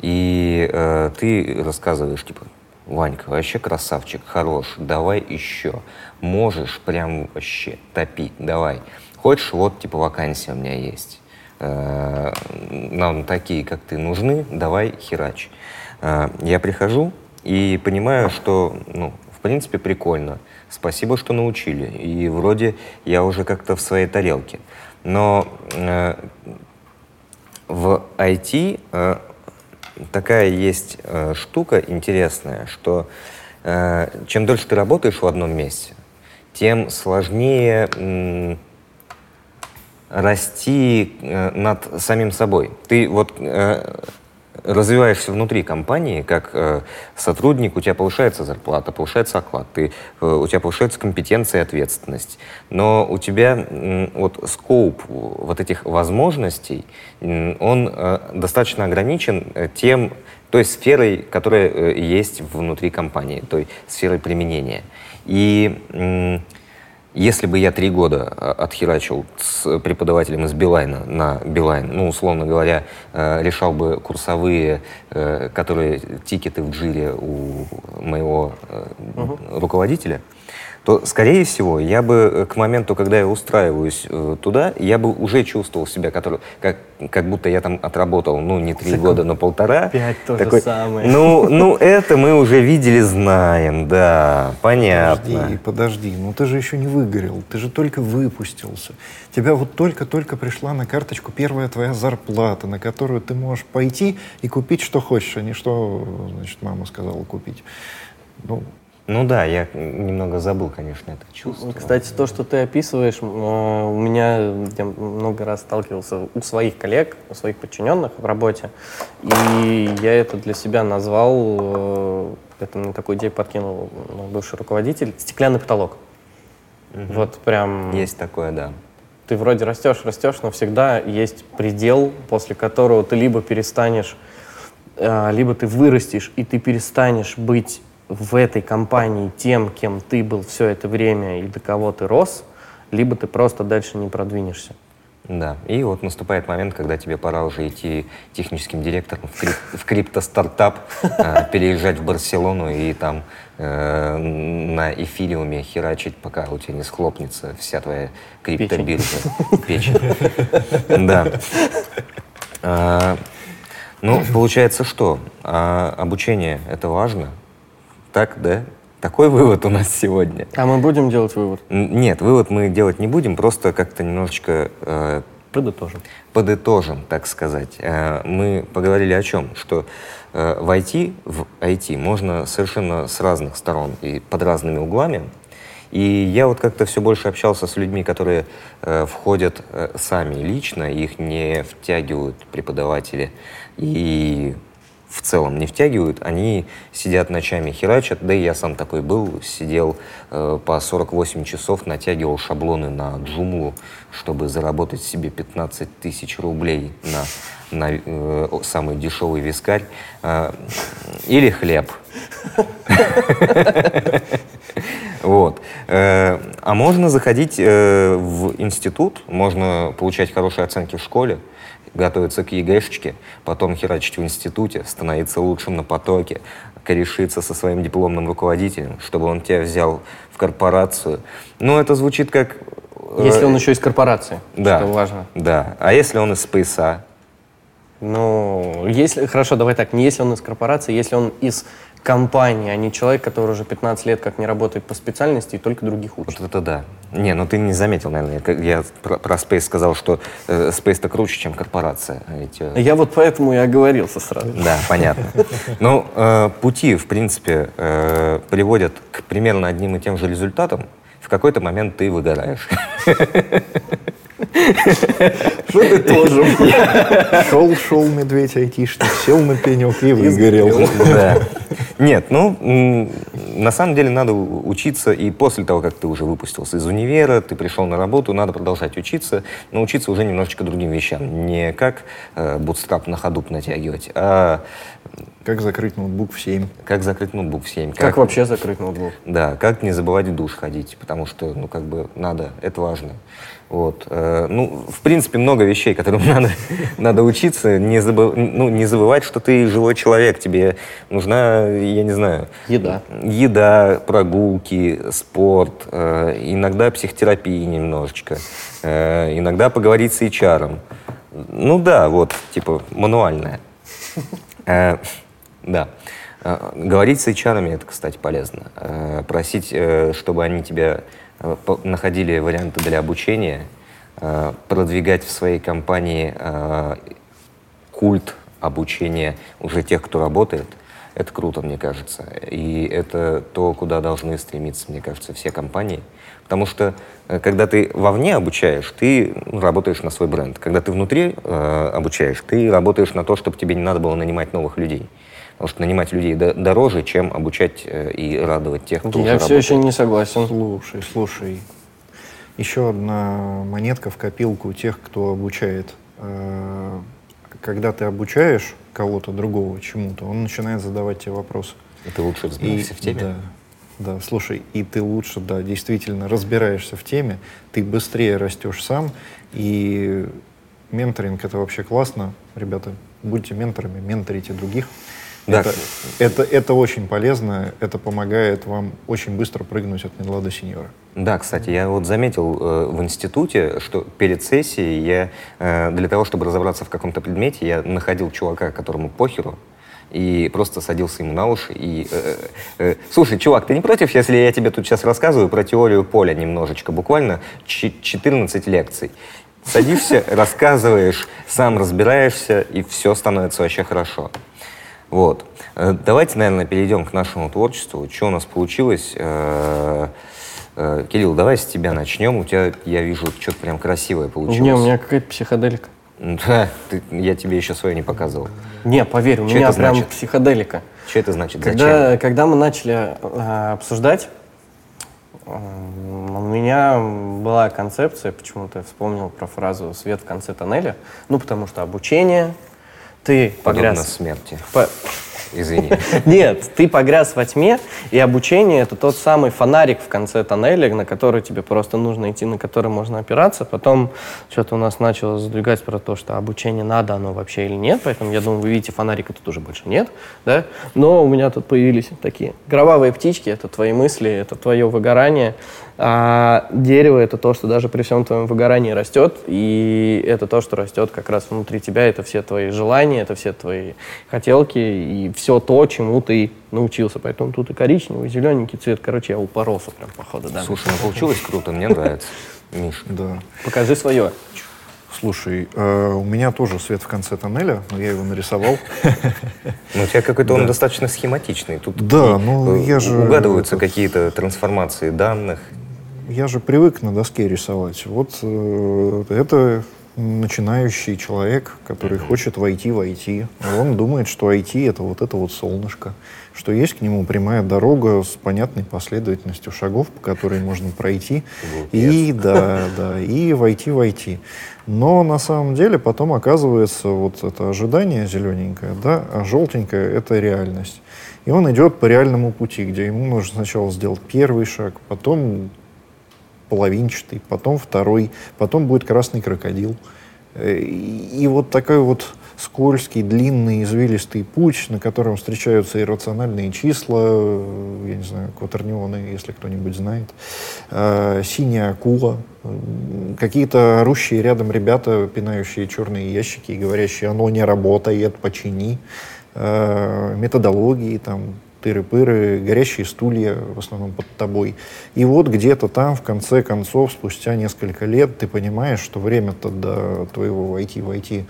и э, ты рассказываешь, типа, Ванька, вообще красавчик, хорош, давай еще. Можешь прям вообще топить, давай. Хочешь, вот, типа, вакансия у меня есть. Э, Нам такие, как ты, нужны, давай херач. Э, Я прихожу и понимаю, что, ну, в принципе, прикольно. Спасибо, что научили. И вроде я уже как-то в своей тарелке. Но э, в IT э, такая есть штука интересная, что чем дольше ты работаешь в одном месте, тем сложнее расти э, над самим собой. Ты вот э, развиваешься внутри компании, как э, сотрудник, у тебя повышается зарплата, повышается оклад, ты, э, у тебя повышается компетенция и ответственность. Но у тебя м, вот скоуп вот этих возможностей, м, он э, достаточно ограничен э, тем, той сферой, которая э, есть внутри компании, той сферой применения. И м, если бы я три года а, отхерачил с преподавателем из Билайна на Билайн, ну, условно говоря, э, решал бы курсовые, э, которые тикеты в джире у моего э, руководителя, то, скорее всего, я бы э, к моменту, когда я устраиваюсь э, туда, я бы уже чувствовал себя, который, как, как будто я там отработал, ну, не три года, но полтора. Пять то же самое. Ну, ну, это мы уже видели, знаем, да, понятно. Подожди, подожди, ну ты же еще не выгорел, ты же только выпустился. Тебя вот только-только пришла на карточку первая твоя зарплата, на которую ты можешь пойти и купить, что хочешь, а не что, значит, мама сказала купить. Ну, Ну да, я немного забыл, конечно, это чувство. Кстати, то, что ты описываешь, э, у меня я много раз сталкивался у своих коллег, у своих подчиненных в работе, и я это для себя назвал, э, это мне такую идею подкинул бывший руководитель, стеклянный потолок. Вот прям Есть такое, да. ты вроде растешь, растешь, но всегда есть предел, после которого ты либо перестанешь, э, либо ты вырастешь, и ты перестанешь быть в этой компании тем, кем ты был все это время и до кого ты рос, либо ты просто дальше не продвинешься. Да. И вот наступает момент, когда тебе пора уже идти техническим директором в, крип- в криптостартап, э, переезжать в Барселону и там э, на эфириуме херачить, пока у тебя не схлопнется вся твоя криптобиржа. Печень. Да. А, Ну, получается, что? А, Обучение — это важно? Так, да? Такой вывод у нас сегодня. А мы будем делать вывод? Нет, вывод мы делать не будем, просто как-то немножечко э, Подытожим. подытожим, так сказать. Э, Мы поговорили о чем? Что э, в IT, в IT можно совершенно с разных сторон и под разными углами. И я вот как-то все больше общался с людьми, которые э, входят э, сами лично, их не втягивают преподаватели и в целом не втягивают, они сидят ночами херачат, да и я сам такой был, сидел э, по 48 часов, натягивал шаблоны на джуму, чтобы заработать себе 15 тысяч рублей на, на э, самый дешевый вискарь э, или хлеб. Вот. Э, А можно заходить э, в институт, можно получать хорошие оценки в школе, готовиться к ЕГЭшечке, потом херачить в институте, становиться лучшим на потоке, корешиться со своим дипломным руководителем, чтобы он тебя взял в корпорацию. Ну, это звучит как... э, Если он еще из корпорации, да, что важно. Да. А если он из спейса? Ну, если, хорошо, давай так, не если он из корпорации, если он из компании, а не человек, который уже 15 лет как не работает по специальности и только других учит. Вот это да. Не, ну ты не заметил, наверное. Я про, про Space сказал, что э, Space-то круче, чем корпорация. А ведь, э, Я вот поэтому и оговорился сразу. Да, понятно. Ну, э, пути, в принципе, э, приводят к примерно одним и тем же результатам. В какой-то момент ты выгораешь. Что ты тоже? шел, шел медведь айтишник, сел на пенек и выгорел. Да. Нет, ну, на самом деле надо учиться и после того, как ты уже выпустился из универа, ты пришел на работу, надо продолжать учиться, но учиться уже немножечко другим вещам. Не как э, бутстрап на ходу натягивать, а Как закрыть ноутбук в 7? как закрыть ноутбук в 7. Как вообще закрыть ноутбук? Да, как не забывать в душ ходить, потому что, ну, как бы надо, это важно. Вот. э, ну, в принципе, много вещей, которым надо, надо учиться, не, забы- ну, не забывать, что ты живой человек, тебе нужна, я не знаю, Еда. еда, прогулки, спорт, э, иногда психотерапии немножечко, э, иногда поговорить с HR. Ну да, вот, типа, мануальная. Да. Э, Говорить с HR это, кстати, полезно. Э, Просить, э, чтобы они по- находили варианты для обучения, продвигать в своей компании культ обучения уже тех, кто работает. Это круто, мне кажется. И это то, куда должны стремиться, мне кажется, все компании. Потому что, когда ты вовне обучаешь, ты ну, работаешь на свой бренд. Когда ты внутри э, обучаешь, ты работаешь на то, чтобы тебе не надо было нанимать новых людей. Потому что нанимать людей до- дороже, чем обучать э, и радовать тех, кто Я уже все еще работает. не согласен. Слушай, слушай. Еще одна монетка в копилку тех, кто обучает. Э, Когда ты обучаешь кого-то другого чему-то, он начинает задавать тебе вопросы. И ты лучше разбираешься в теме. Да, да, слушай, и ты лучше, да, действительно разбираешься в теме, ты быстрее растешь сам, и менторинг это вообще классно. Ребята, будьте менторами, менторите других. Да. Это, это, это очень полезно, это помогает вам очень быстро прыгнуть от медла до сеньора. Да, кстати, я вот заметил э, в институте, что перед сессией я э, для того, чтобы разобраться в каком-то предмете, я находил чувака, которому похеру, и просто садился ему на уши и... э, э, Слушай, чувак, ты не против, если я тебе тут сейчас рассказываю про теорию поля немножечко, буквально чи- 14 лекций? Садишься, рассказываешь, сам разбираешься, и все становится вообще хорошо. Вот. Э, Давайте, наверное, перейдем к нашему творчеству. Что у нас получилось? Э, э, Кирилл, давай с тебя начнем. У тебя, я вижу, что-то прям красивое получилось. Не, у меня какая-то психоделика. Да, ты- я тебе еще свое не показывал. Не, поверь, у Чё меня прям значит? психоделика. Что это значит? Зачем? Когда, когда мы начали э, обсуждать, м, у меня была концепция, почему-то я вспомнил про фразу «свет в конце тоннеля», ну, потому что обучение, ты Подобно погряз... смерти. по- Извини. Нет, ты погряз во тьме, и обучение — это тот самый фонарик в конце тоннеля, на который тебе просто нужно идти, на который можно опираться. Потом что-то у нас начало задвигать про то, что обучение надо оно вообще или нет, поэтому я думаю, вы видите, фонарика тут уже больше нет, да? Но у меня тут появились такие кровавые птички, это твои мысли, это твое выгорание, а дерево — это то, что даже при всем твоем выгорании растет, и это то, что растет как раз внутри тебя, это все твои желания, это все твои хотелки, и все то, чему ты научился. Поэтому тут и коричневый, и зелененький цвет. Короче, я упоролся прям, походу, да. Слушай, ну получилось круто, мне нравится. Миш, Да. Покажи свое. Слушай, э, у меня тоже свет в конце тоннеля, но я его нарисовал. ну у тебя какой-то он достаточно схематичный. Тут Да, ну, э, я же угадываются какие-то трансформации данных. Я же привык на доске рисовать. Вот э, это начинающий человек, который хочет войти в IT. Он думает, что IT это вот это вот солнышко, что есть к нему прямая дорога с понятной последовательностью шагов, по которой можно пройти. И да, да, и войти в IT. Но на самом деле потом оказывается вот это ожидание зелененькое, да, а желтенькое это реальность. И он идет по реальному пути, где ему нужно сначала сделать первый шаг, потом половинчатый, потом второй, потом будет красный крокодил. Э, И, вот такой вот скользкий, длинный, извилистый путь, на котором встречаются иррациональные числа, э, я не знаю, кватернионы, если кто-нибудь знает, э, синяя акула, какие-то орущие рядом ребята, пинающие черные ящики и говорящие, оно не работает, почини, методологии, там, тыры-пыры, горящие стулья в основном под тобой. И вот где-то там, в конце концов, спустя несколько лет, ты понимаешь, что время-то до твоего войти войти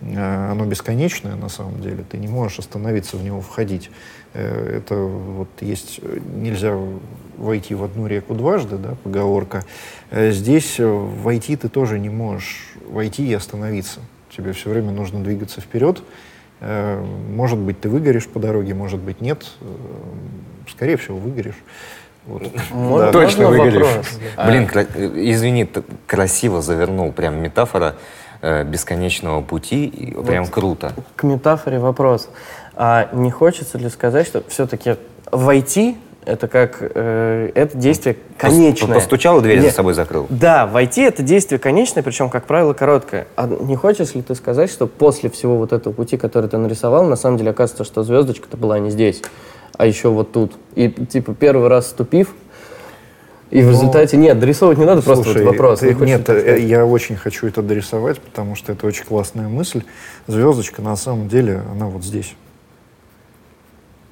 э, оно бесконечное на самом деле. Ты не можешь остановиться в него входить. Э, Это вот есть, э, нельзя войти в одну реку дважды, да, поговорка. Здесь войти ты тоже не можешь войти и остановиться. Тебе все время нужно двигаться вперед. Э, Может быть, ты выгоришь по дороге, может быть, нет. Э, Скорее всего, выгоришь. Вот. Можно- Да. Точно можно выгоришь. вопрос? Блин, кра- э, извини, красиво завернул. Прям метафора э, бесконечного пути. И прям круто. К метафоре вопрос. А не хочется ли сказать, что все-таки войти это как э, это действие конечное. Постучал, дверь за Нет. собой закрыл. Да, войти это действие конечное, причем, как правило, короткое. А не хочешь ли ты сказать, что после всего вот этого пути, который ты нарисовал, на самом деле оказывается, что звездочка-то была не здесь, а еще вот тут. И типа первый раз ступив, и в результате нет, дорисовывать не надо, просто Слушай, вот вопрос. ты- Не нет, э, я очень хочу это дорисовать, потому что это очень классная мысль. Звездочка на самом деле, она вот здесь.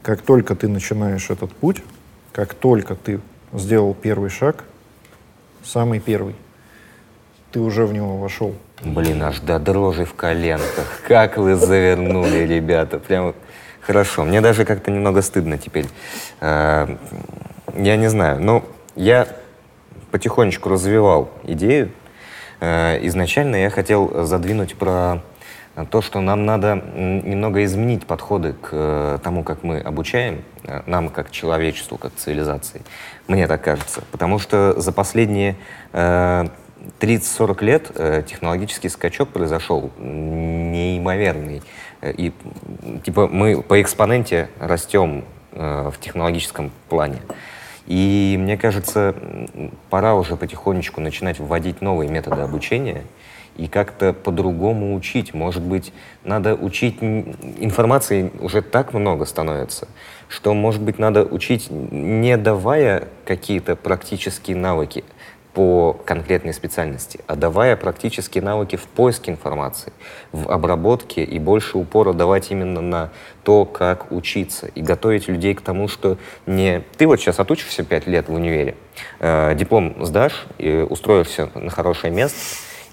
Как только ты начинаешь этот путь, как только ты сделал первый шаг, самый первый, ты уже в него вошел. Блин, аж до дрожи в коленках. Как вы завернули, ребята. Прям Хорошо, мне даже как-то немного стыдно теперь. Э, Я не знаю, но я потихонечку развивал идею. Э, Изначально я хотел задвинуть про то, что нам надо немного изменить подходы к э, тому, как мы обучаем, э, нам как человечеству, как цивилизации. Мне так кажется. Потому что за последние э, 30-40 лет э, технологический скачок произошел неимоверный. И типа мы по экспоненте растем в технологическом плане. И мне кажется, пора уже потихонечку начинать вводить новые методы обучения и как-то по-другому учить. Может быть, надо учить... Информации уже так много становится, что, может быть, надо учить, не давая какие-то практические навыки по конкретной специальности, а давая практические навыки в поиске информации, в обработке и больше упора давать именно на то, как учиться и готовить людей к тому, что не ты вот сейчас отучишься пять лет в универе, э, диплом сдашь, и устроишься на хорошее место,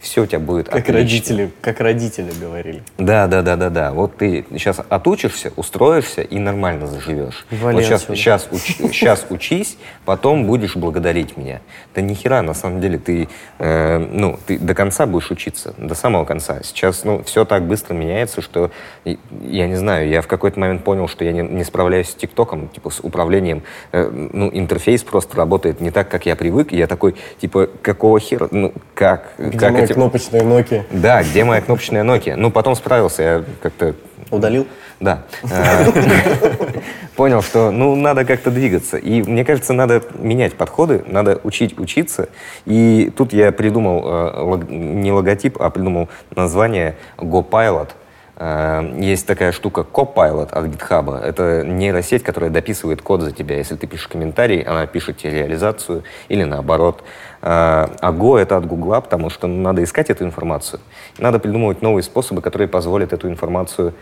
все у тебя будет Как отлично. родители, как родители говорили. Да, да, да, да, да. Вот ты сейчас отучишься, устроишься и нормально заживешь. Вали вот сейчас, отсюда. сейчас, сейчас учись, потом будешь благодарить меня. Да ни хера, на самом деле, ты, э, ну, ты до конца будешь учиться, до самого конца. Сейчас, ну, все так быстро меняется, что, я не знаю, я в какой-то момент понял, что я не, не справляюсь с ТикТоком, типа, с управлением. Э, ну, интерфейс просто работает не так, как я привык, и я такой, типа, какого хера, ну, как? Где как мои эти- кнопочные Nokia? да, где моя кнопочная Nokia? Ну, потом справился, я как-то... Удалил? Да. Э, Понял, что, ну, надо как-то двигаться. И мне кажется, надо менять подходы, надо учить учиться. И тут я придумал э, не логотип, а придумал название GoPilot. Э, Есть такая штука Copilot от GitHub. Это нейросеть, которая дописывает код за тебя. Если ты пишешь комментарий, она пишет тебе реализацию или наоборот. Э, А Go — это от Гугла, потому что надо искать эту информацию. Надо придумывать новые способы, которые позволят эту информацию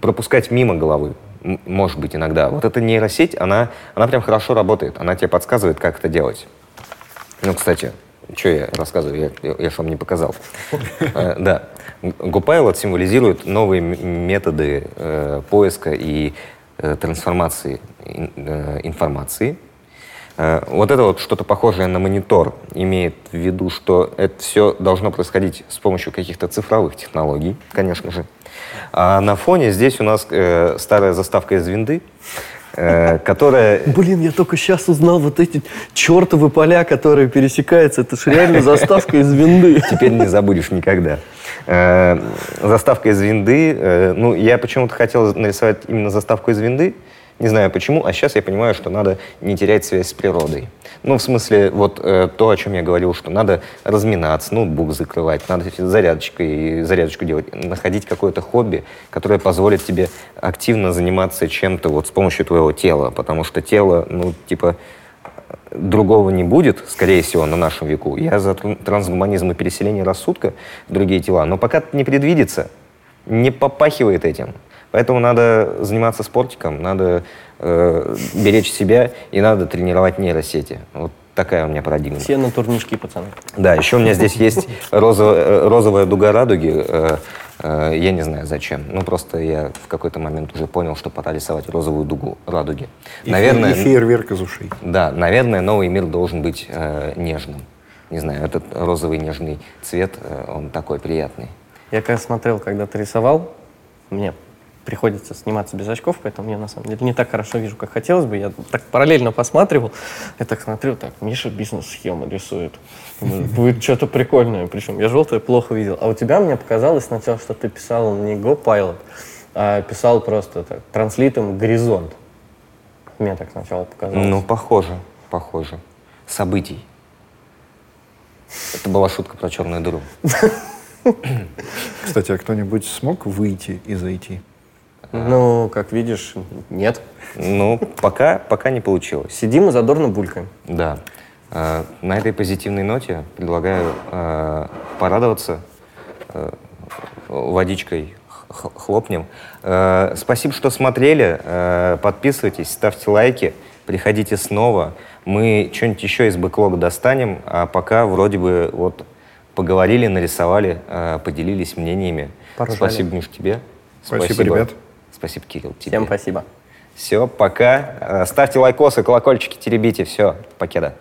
пропускать мимо головы. Может быть, иногда. Вот эта нейросеть, она, она прям хорошо работает. Она тебе подсказывает, как это делать. Ну, кстати, что я рассказываю, я, я, я ж вам не показал. Э, Да. GoPilot символизирует новые методы э, поиска и э, трансформации ин- э, информации. Э, Вот это вот что-то похожее на монитор имеет в виду, что это все должно происходить с помощью каких-то цифровых технологий, конечно же. А на фоне здесь у нас э, старая заставка из винды, э, которая Блин, я только сейчас узнал вот эти чертовы поля, которые пересекаются. Это же реально заставка из винды. теперь не забудешь никогда. Э, заставка из винды. э, ну, я почему-то хотел нарисовать именно заставку из винды. Не знаю почему, а сейчас я понимаю, что надо не терять связь с природой. Ну, в смысле, вот э, то, о чем я говорил, что надо разминаться, ноутбук закрывать, надо зарядочкой, зарядочку делать, находить какое-то хобби, которое позволит тебе активно заниматься чем-то вот с помощью твоего тела, потому что тело, ну, типа, другого не будет, скорее всего, на нашем веку. Я за тран- трансгуманизм и переселение рассудка в другие тела, но пока не предвидится, не попахивает этим. Поэтому надо заниматься спортиком, надо э, беречь себя и надо тренировать нейросети. Вот такая у меня парадигма. Все на турнички, пацаны. Да, еще у меня здесь есть розовая, э, розовая дуга радуги. э, э, Я не знаю зачем. Ну, просто я в какой-то момент уже понял, что пора рисовать розовую дугу радуги. И, Наверное, и фейерверк из ушей. да, наверное, новый мир должен быть э, нежным. Не знаю, этот розовый нежный цвет, э, он такой приятный. Я как смотрел, когда ты рисовал, мне приходится сниматься без очков, поэтому я на самом деле не так хорошо вижу, как хотелось бы. Я так параллельно посматривал, я так смотрел, так, Миша бизнес-схему рисует. Думаю, Будет что-то прикольное, причем я желтое плохо видел. А у тебя мне показалось сначала, что ты писал не Go Pilot, а писал просто так, транслитом горизонт. Мне так сначала показалось. Ну, похоже, похоже. Событий. Это была шутка про черную дыру. Кстати, а кто-нибудь смог выйти из IT? Ну, как видишь, нет. Ну, пока, пока не получилось. Сидим и задорно булькаем. Да. Э, На этой позитивной ноте предлагаю э, порадоваться э, водичкой хлопнем. Э, Спасибо, что смотрели. Э, Подписывайтесь, ставьте лайки, приходите снова. Мы что-нибудь еще из бэклога достанем, а пока вроде бы вот поговорили, нарисовали, э, поделились мнениями. Поржали. Спасибо, Миш, тебе. Спасибо, ребят. Спасибо, Кирилл, тебе. Всем спасибо. Все, пока. Э, Ставьте лайкосы, колокольчики теребите. Все, покеда.